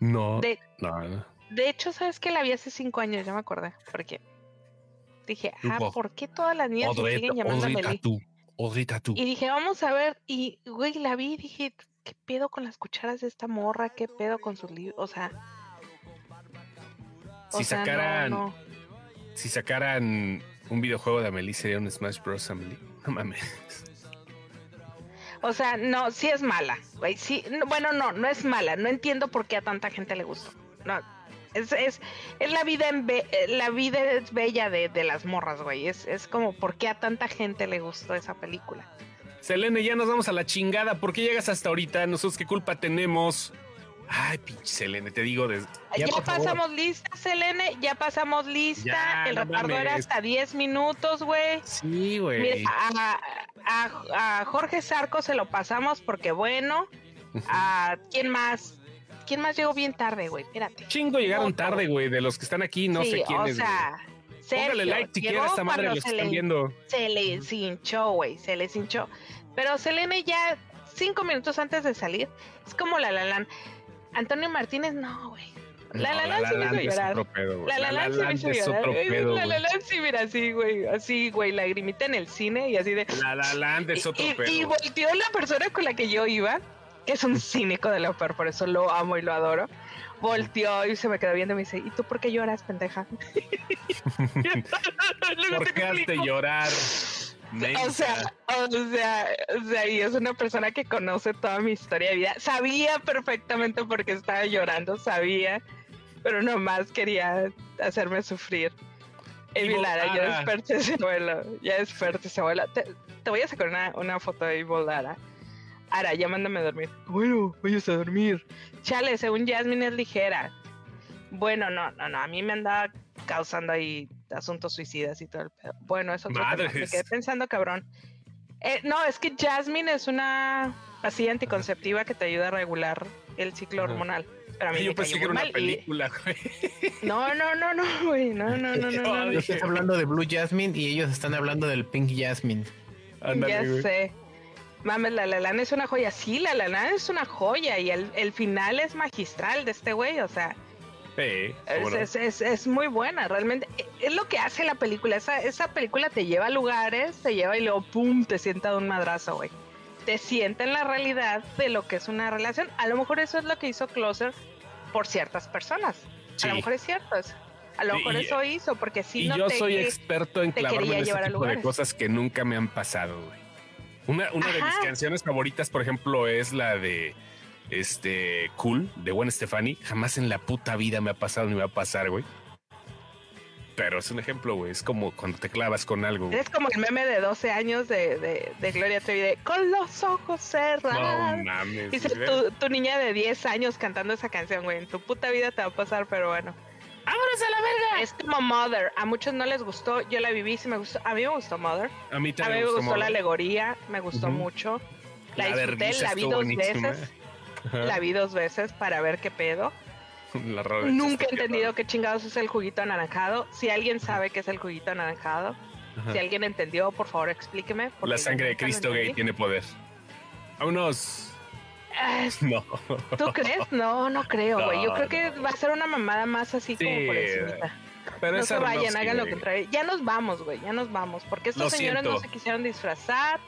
No. De, no, de hecho, ¿sabes que La vi hace cinco años, ya me acordé. Porque dije, ah, ¿por qué todas las niñas se siguen llamando Amelie? tú. Y dije, vamos a ver. Y, güey, la vi y dije, ¿qué pedo con las cucharas de esta morra? ¿Qué pedo con sus libros? O sea. Si sacaran. Si sacaran un videojuego de Amelie, sería un Smash Bros. Amelie. No mames. O sea, no, sí es mala, güey. Sí, bueno, no, no es mala. No entiendo por qué a tanta gente le gustó. No, es, es, es la vida en la vida es bella de, de las morras, güey. Es, es como por qué a tanta gente le gustó esa película. Selene, ya nos vamos a la chingada. ¿Por qué llegas hasta ahorita? Nosotros qué culpa tenemos. Ay, pinche Selene, te digo. desde. Ya, pasamos lista, Selene, ya pasamos lista. el retardo era hasta 10 minutos, güey. Sí, güey. A, a, Jorge Sarco se lo pasamos porque, bueno. ¿A quién más? ¿Quién más llegó bien tarde, güey? Espérate. Chingo llegaron tarde, güey. De los que están aquí, no sé quién es. O sea, Póngale like si quiere esta madre los que están viendo. Se le hinchó, güey. Se les hinchó. Pero Selene ya cinco minutos antes de salir, es como la la Antonio Martínez, no, güey. La La Land sí me hizo llorar. La La Land sí me hizo llorar. La La sí, mira, así, güey. Así, güey, lagrimita en el cine y así de. La La Land es otro pedo. Y volteó la persona con la que yo iba, que es un cínico de la peor, por eso lo amo y lo adoro. Volteó y se me quedó viendo y me dice, ¿y tú por qué lloras, pendeja? ¿Por qué hace llorar? O sea, o sea, o sea, y es una persona que conoce toda mi historia de vida. Sabía perfectamente por qué estaba llorando, sabía, pero nomás quería hacerme sufrir. Evil Lara, ya desperté ese abuelo, ya desperté ese abuelo. Te, voy a sacar una, una foto de Lara. Ara, ya mándame a dormir. Bueno, vayas a dormir. Chale, según Jasmine es ligera. Bueno, no, no, no, a mí me andaba causando ahí asuntos suicidas y todo el pedo. Bueno, eso otro Me quedé pensando, cabrón. Eh, no, es que Jasmine es una pastilla anticonceptiva que te ayuda a regular el ciclo hormonal. Pero a mí Yo pensé que era una película, güey. No, no, no, no, güey. No, no, no, no. no, Yo estoy hablando de Blue Jasmine y ellos están hablando del Pink Jasmine. ya sé. Mames, la Lalana es una joya. Sí, la Lalana es una joya y el, el final es magistral de este güey. O sea, es, muy buena, realmente. E, es lo que hace la película. Esa, esa película te lleva a lugares, te lleva y luego, ¡pum!, te sienta de un madrazo, güey. Te sienta en la realidad de lo que es una relación. A lo mejor eso es lo que hizo Closer por ciertas personas. A lo mejor es cierto eso. A lo mejor eso hizo, porque si no yo soy experto en clavarme en ese tipo de cosas que nunca me han pasado, güey. Una, una de mis canciones favoritas, por ejemplo, es la de este cool de Gwen Stefani. Jamás en la puta vida me ha pasado ni me va a pasar, güey. Pero es un ejemplo, güey. Es como cuando te clavas con algo. Es como el meme de 12 años de, de, Gloria Trevi de con los ojos cerrados. No mames. Dice tu, tu, niña de 10 años cantando esa canción, güey. En tu puta vida te va a pasar, pero bueno. ¡Vámonos a la verga! Es como Mother. A muchos no les gustó. Yo la viví, sí me gustó. A mí me gustó Mother. A mí también. A mí me gustó, la alegoría. Me gustó mucho. La, disfruté, la vi dos veces. La vi dos veces para ver qué pedo. Nunca he entendido qué chingados es el juguito anaranjado. Si alguien sabe qué es el juguito anaranjado, si alguien entendió, por favor explíqueme. La sangre de Cristo gay tiene poder. Vámonos. no. ¿Tú crees? No, no creo, güey. Yo creo que va a ser una mamada más así como por encima. Pero no se vayan, hagan lo que Ya nos vamos, güey, ya nos vamos. Porque estos señores no se quisieron disfrazar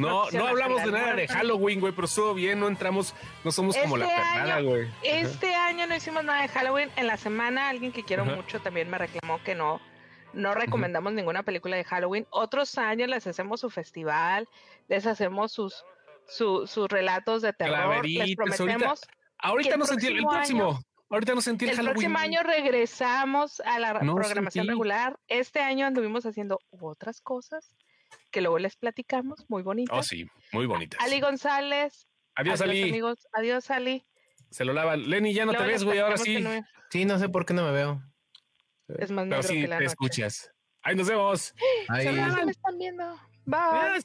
no, no hablamos de nada de Halloween, güey, pero estuvo bien, no entramos, no somos como la este pernada, güey. Este año no hicimos nada de Halloween. En la semana, alguien que quiero mucho también me reclamó que no, no recomendamos ninguna película de Halloween. Otros años les hacemos su festival, les hacemos sus, sus relatos de terror. Les prometemos. Ahorita, no sentí el próximo. ahorita no sentí el, el próximo año regresamos a la programación regular. Este año anduvimos haciendo otras cosas que luego les platicamos, muy bonitas. Oh, sí, muy bonitas. Ali González. Adiós, Ali. amigos. Adiós, Ali. Se lo lavan. Lenny, ya no te ves, güey, ahora sí. Sí, no sé por qué no me veo. Es más Pero sí que la te escuchas. Ahí nos vemos. Ahí. Se me están viendo. Bye.